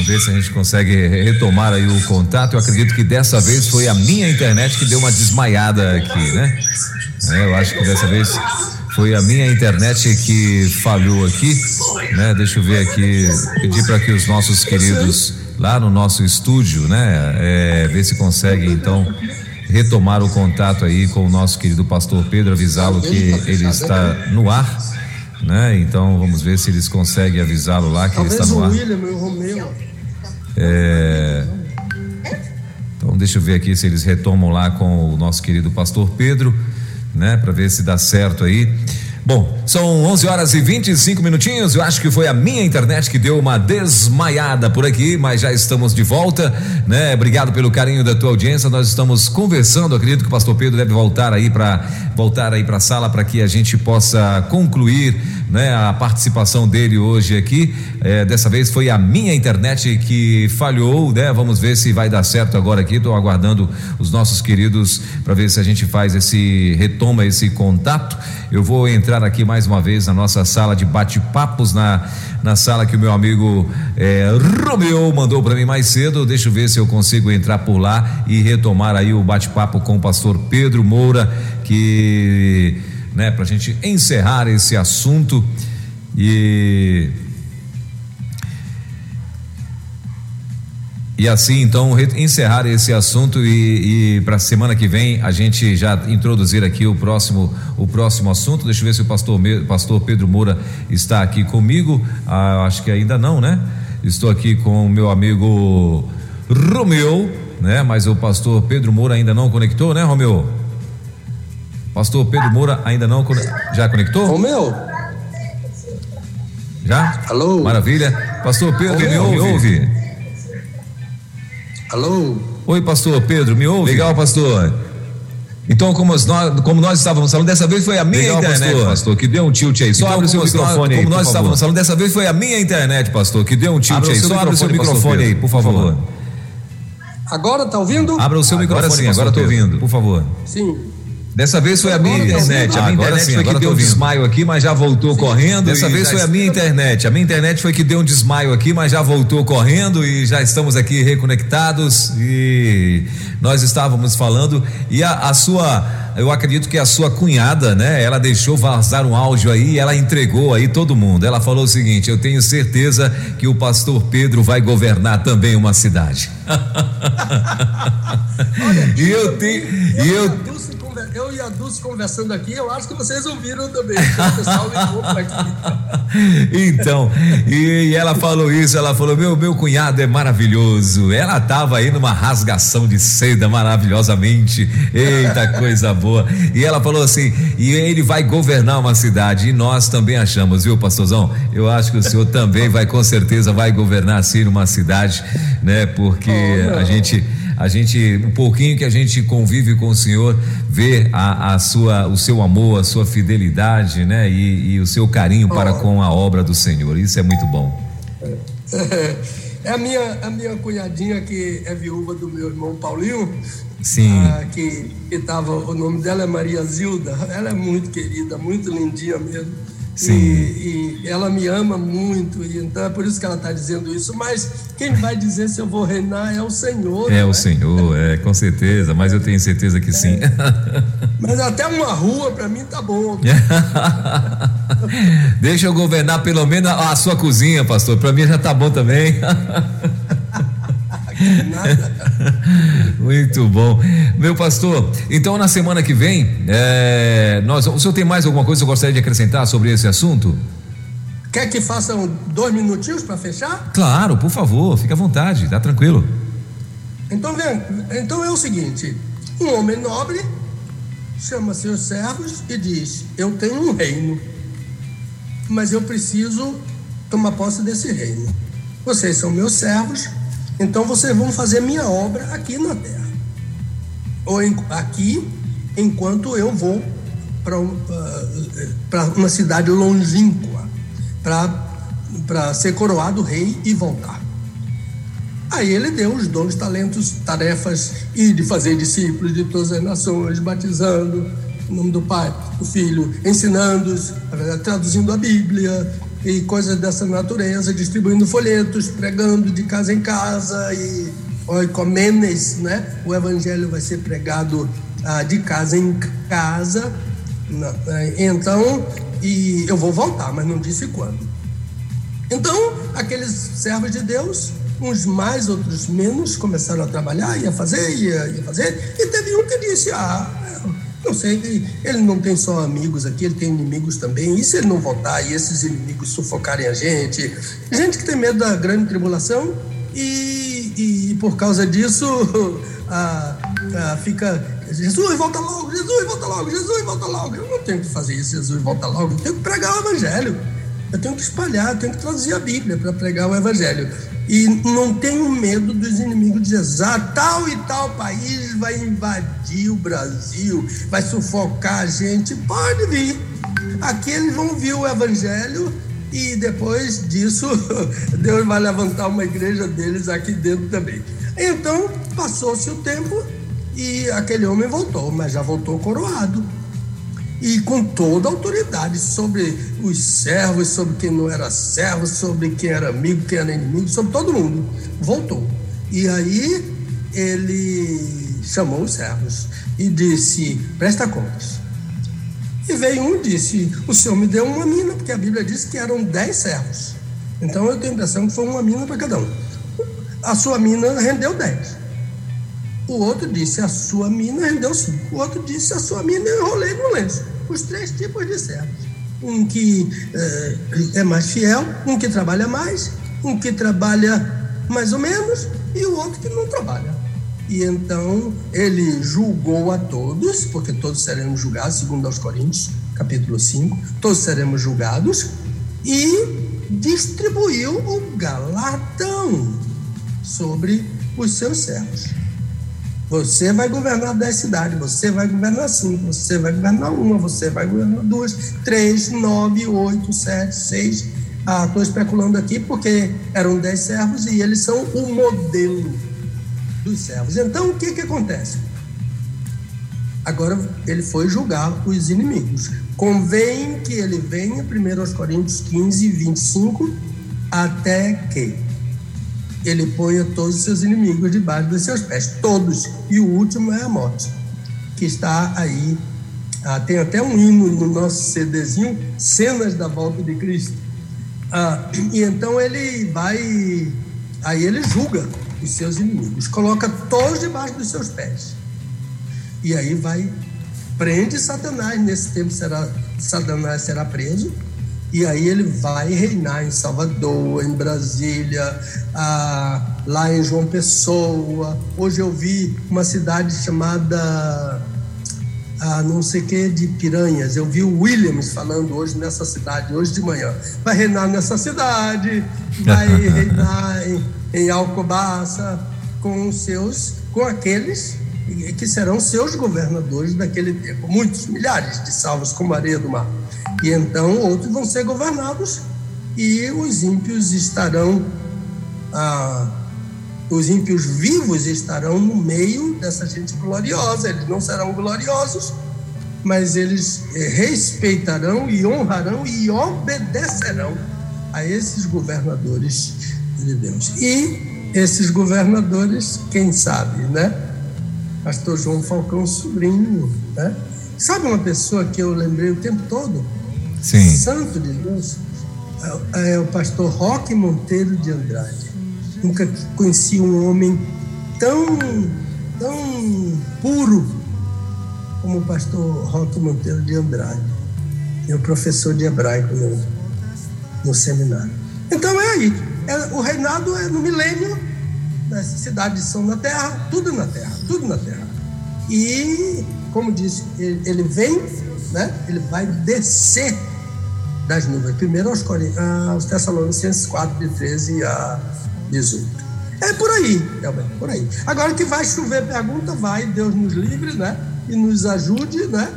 ver se a gente consegue retomar aí o contato. Eu acredito que dessa vez foi a minha internet que deu uma desmaiada aqui, né? É, eu acho que dessa vez foi a minha internet que falhou aqui, né? Deixa eu ver aqui, pedir para que os nossos queridos lá no nosso estúdio, né? É, ver se consegue então retomar o contato aí com o nosso querido pastor Pedro, avisá-lo que ele está no ar, né? Então vamos ver se eles conseguem avisá-lo lá que ele está no ar. William, o Romeu. É... Então deixa eu ver aqui se eles retomam lá com o nosso querido pastor Pedro né? Para ver se dá certo aí. Bom, são 11 horas e 25 minutinhos. Eu acho que foi a minha internet que deu uma desmaiada por aqui, mas já estamos de volta, né? Obrigado pelo carinho da tua audiência. Nós estamos conversando. Acredito que o pastor Pedro deve voltar aí para voltar aí para a sala para que a gente possa concluir, né, a participação dele hoje aqui. É, dessa vez foi a minha internet que falhou, né? Vamos ver se vai dar certo agora aqui. Estou aguardando os nossos queridos para ver se a gente faz esse retoma esse contato. Eu vou entrar aqui mais uma vez na nossa sala de bate-papos, na, na sala que o meu amigo é, Romeu mandou para mim mais cedo. Deixa eu ver se eu consigo entrar por lá e retomar aí o bate-papo com o pastor Pedro Moura, que, né, para a gente encerrar esse assunto e E assim, então, encerrar esse assunto e, e para a semana que vem a gente já introduzir aqui o próximo, o próximo assunto. Deixa eu ver se o pastor, pastor Pedro Moura está aqui comigo. Ah, acho que ainda não, né? Estou aqui com o meu amigo Romeu, né? Mas o pastor Pedro Moura ainda não conectou, né, Romeu? Pastor Pedro Moura ainda não já conectou? Romeu? Já? Alô? Maravilha. Pastor Pedro, Romeu, me ouve? Alô? Oi, pastor Pedro, me ouve? Legal, pastor. Então, como nós, como nós estávamos falando, dessa vez foi a minha Legal, internet, pastor. pastor. que deu um tilt aí. Só então, abre o seu microfone aí. Como nós estávamos falando, dessa vez foi a minha internet, pastor, que deu um tilt abre aí. Só abre o seu microfone aí, por favor. Agora tá ouvindo? Abra o seu agora microfone, sim, agora estou ouvindo. Por favor. Sim. Dessa vez foi a minha internet. A minha internet sim, foi que deu um desmaio aqui, mas já voltou sim. correndo. Dessa vez foi a minha internet. A minha internet foi que deu um desmaio aqui, mas já voltou correndo e já estamos aqui reconectados. E nós estávamos falando. E a, a sua, eu acredito que a sua cunhada, né? Ela deixou vazar um áudio aí e ela entregou aí todo mundo. Ela falou o seguinte: Eu tenho certeza que o pastor Pedro vai governar também uma cidade. Olha, e eu tenho. E eu, eu e a Dulce conversando aqui, eu acho que vocês ouviram também. O pessoal ligou aqui. Então, e, e, ela falou isso, ela falou: meu, meu cunhado é maravilhoso. Ela estava aí numa rasgação de seda maravilhosamente. Eita, coisa boa. E ela falou assim: e ele vai governar uma cidade. E nós também achamos, viu, pastorzão? Eu acho que o senhor também vai, com certeza, vai governar assim numa cidade, né? Porque oh, a gente a gente, um pouquinho que a gente convive com o Senhor, vê a, a sua, o seu amor, a sua fidelidade, né? E, e o seu carinho para com a obra do Senhor. Isso é muito bom. É a minha, a minha cunhadinha que é viúva do meu irmão Paulinho. Sim. Ah, que, que tava, o nome dela é Maria Zilda. Ela é muito querida, muito lindinha mesmo. Sim. E, e, ela me ama muito, e então é por isso que ela está dizendo isso. Mas quem vai dizer se eu vou reinar é o Senhor. É o é? Senhor, é, com certeza, mas eu tenho certeza que sim. É. Mas até uma rua para mim tá bom. Deixa eu governar pelo menos a, a sua cozinha, pastor. Para mim já tá bom também. Muito bom. Meu pastor, então na semana que vem, é, nós, o senhor tem mais alguma coisa que eu gostaria de acrescentar sobre esse assunto? Quer que façam dois minutinhos para fechar? Claro, por favor, fique à vontade, tá tranquilo. Então, vem, então é o seguinte: um homem nobre chama seus servos e diz: Eu tenho um reino, mas eu preciso tomar posse desse reino. Vocês são meus servos, então vocês vão fazer minha obra aqui na terra. Ou em, aqui, enquanto eu vou para uh, uma cidade longínqua, para ser coroado rei e voltar. Aí ele deu os dons, talentos, tarefas e de fazer discípulos de todas as nações, batizando em nome do Pai, do Filho, ensinando, traduzindo a Bíblia, e coisas dessa natureza, distribuindo folhetos, pregando de casa em casa e oikomenes, né? O evangelho vai ser pregado ah, de casa em casa. Então, e eu vou voltar, mas não disse quando. Então, aqueles servos de Deus, uns mais, outros menos, começaram a trabalhar, ia fazer, ia, ia fazer, e teve um que disse: Ah, não sei, ele não tem só amigos aqui, ele tem inimigos também. E se ele não voltar e esses inimigos sufocarem a gente? Gente que tem medo da grande tribulação e, e por causa disso a, a, fica. Jesus, volta logo, Jesus, volta logo, Jesus, volta logo. Eu não tenho que fazer isso, Jesus, volta logo. Eu tenho que pregar o Evangelho. Eu tenho que espalhar, eu tenho que traduzir a Bíblia para pregar o Evangelho. E não tenho medo dos inimigos de Jesus. Ah, tal e tal país vai invadir o Brasil, vai sufocar a gente. Pode vir. Aqui eles vão ouvir o Evangelho e depois disso Deus vai levantar uma igreja deles aqui dentro também. Então passou-se o tempo e aquele homem voltou, mas já voltou coroado e com toda a autoridade sobre os servos, sobre quem não era servo, sobre quem era amigo, quem era inimigo, sobre todo mundo. Voltou. E aí ele chamou os servos e disse: Presta contas. E veio um e disse: O senhor me deu uma mina, porque a Bíblia diz que eram dez servos. Então eu tenho a impressão que foi uma mina para cada um. A sua mina rendeu dez. O outro disse: A sua mina rendeu cinco. O outro disse: A sua mina eu enrolei no lenço. Os três tipos de servos. Um que é, é mais fiel, um que trabalha mais, um que trabalha mais ou menos e o outro que não trabalha. E então ele julgou a todos, porque todos seremos julgados, segundo aos Coríntios, capítulo 5, todos seremos julgados, e distribuiu o galatão sobre os seus servos. Você vai governar dez cidades, você vai governar cinco, você vai governar uma, você vai governar duas, três, nove, oito, sete, seis. Ah, estou especulando aqui porque eram dez servos e eles são o modelo dos servos. Então, o que, que acontece? Agora ele foi julgar os inimigos. Convém que ele venha, 1 Coríntios 15, 25, até que ele ponha todos os seus inimigos debaixo dos seus pés, todos. E o último é a morte, que está aí. Ah, tem até um hino no nosso CDzinho, Cenas da Volta de Cristo. Ah, e então ele vai, aí ele julga os seus inimigos, coloca todos debaixo dos seus pés. E aí vai, prende Satanás, nesse tempo será, Satanás será preso, e aí ele vai reinar em Salvador, em Brasília, ah, lá em João Pessoa. Hoje eu vi uma cidade chamada ah, não sei que de Piranhas. Eu vi o Williams falando hoje nessa cidade, hoje de manhã. Vai reinar nessa cidade, vai reinar em, em Alcobaça com seus, com aqueles que serão seus governadores daquele tempo. Muitos, milhares de salvos como areia do mar. E então outros vão ser governados e os ímpios estarão, ah, os ímpios vivos estarão no meio dessa gente gloriosa. Eles não serão gloriosos, mas eles eh, respeitarão e honrarão e obedecerão a esses governadores de Deus. E esses governadores, quem sabe, né? Pastor João Falcão Sobrinho, né? Sabe uma pessoa que eu lembrei o tempo todo? Sim. santo de Deus, é, é o pastor Roque Monteiro de Andrade. Nunca conheci um homem tão, tão puro como o pastor Roque Monteiro de Andrade, meu professor de hebraico no, no seminário. Então é aí. É, o reinado é no milênio, das cidades são na terra, tudo na terra, tudo na terra. E, como disse, ele, ele vem, né? ele vai descer das nuvens. Primeiro aos, aos Tessalonicenses 4, de 13 a 18. É por aí, Elber, por aí. Agora que vai chover pergunta, vai, Deus nos livre, né? E nos ajude, né?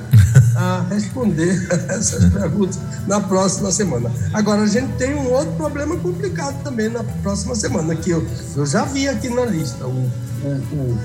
A responder essas perguntas na próxima semana. Agora, a gente tem um outro problema complicado também na próxima semana, que eu, eu já vi aqui na lista. O, o, o,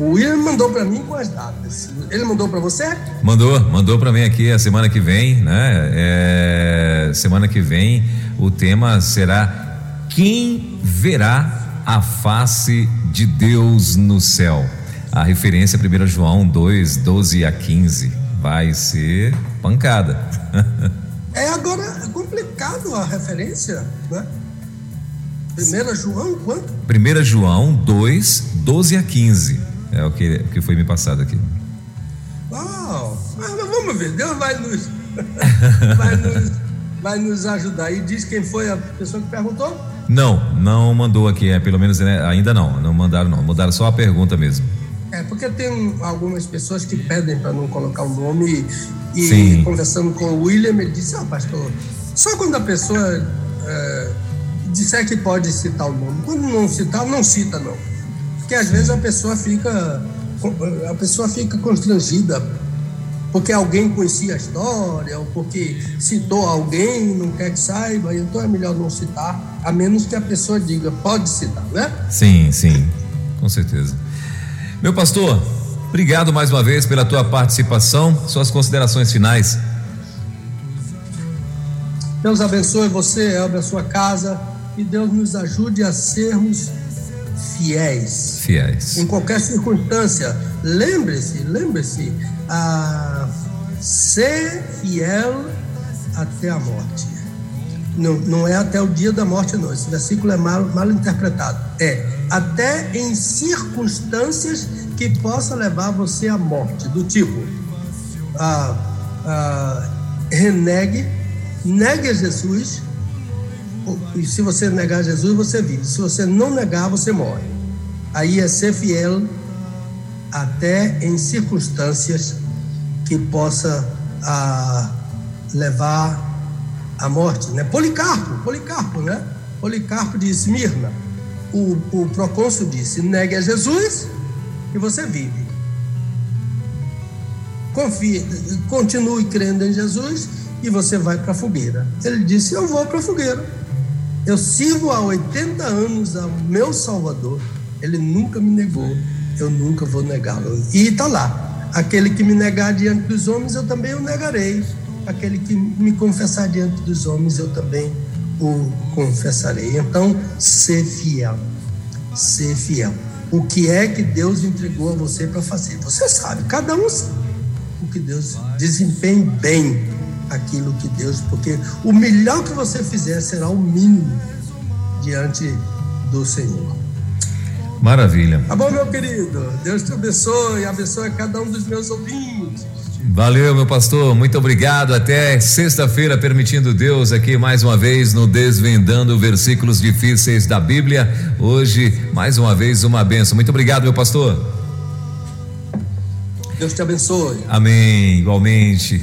O William mandou para mim com as datas. Ele mandou para você? Mandou, mandou para mim aqui a semana que vem, né? É, semana que vem o tema será quem verá a face de Deus no céu. A referência é 1 João 2, 12 a 15. Vai ser pancada. é agora é complicado a referência, né? 1 João quanto? 1 João 2, 12 a 15. É o que, que foi me passado aqui. Uau! Mas vamos ver, Deus vai nos, vai nos, vai nos ajudar. E diz quem foi a pessoa que perguntou? Não, não mandou aqui, é, pelo menos né, ainda não, não mandaram não, mandaram só a pergunta mesmo. É, porque tem algumas pessoas que pedem para não colocar o nome e, conversando com o William, ele disse, ah, pastor, só quando a pessoa é, disser que pode citar o nome, quando não citar, não cita não. Porque às vezes a pessoa fica a pessoa fica constrangida porque alguém conhecia a história ou porque citou alguém não quer que saiba, então é melhor não citar, a menos que a pessoa diga, pode citar, né? Sim, sim, com certeza. Meu pastor, obrigado mais uma vez pela tua participação, suas considerações finais. Deus abençoe você, abençoe a sua casa e Deus nos ajude a sermos fiéis. Fiéis. Em qualquer circunstância. Lembre-se, lembre-se, a ser fiel até a morte. Não, não é até o dia da morte, não. Esse versículo é mal, mal interpretado. É até em circunstâncias que possa levar você à morte, do tipo, ah, ah, renegue, negue a Jesus, e se você negar Jesus, você vive. Se você não negar, você morre. Aí é ser fiel até em circunstâncias que possa ah, levar à morte, né? Policarpo, Policarpo, né? Policarpo de Esmirna. O, o procônsul disse: negue a Jesus e você vive. Confie, continue crendo em Jesus e você vai para a fogueira. Ele disse: Eu vou para a fogueira. Eu sirvo há 80 anos ao meu Salvador. Ele nunca me negou. Eu nunca vou negá-lo. E está lá. Aquele que me negar diante dos homens, eu também o negarei. Aquele que me confessar diante dos homens, eu também o confessarei. Então, ser fiel. Ser fiel. O que é que Deus entregou a você para fazer? Você sabe, cada um sabe o que Deus desempenhe bem aquilo que Deus, porque o melhor que você fizer será o mínimo diante do Senhor. Maravilha. Tá bom, meu querido? Deus te abençoe, abençoe cada um dos meus ouvintes. Valeu, meu pastor, muito obrigado. Até sexta-feira, permitindo Deus, aqui mais uma vez no Desvendando Versículos Difíceis da Bíblia. Hoje, mais uma vez, uma benção. Muito obrigado, meu pastor. Deus te abençoe. Amém, igualmente.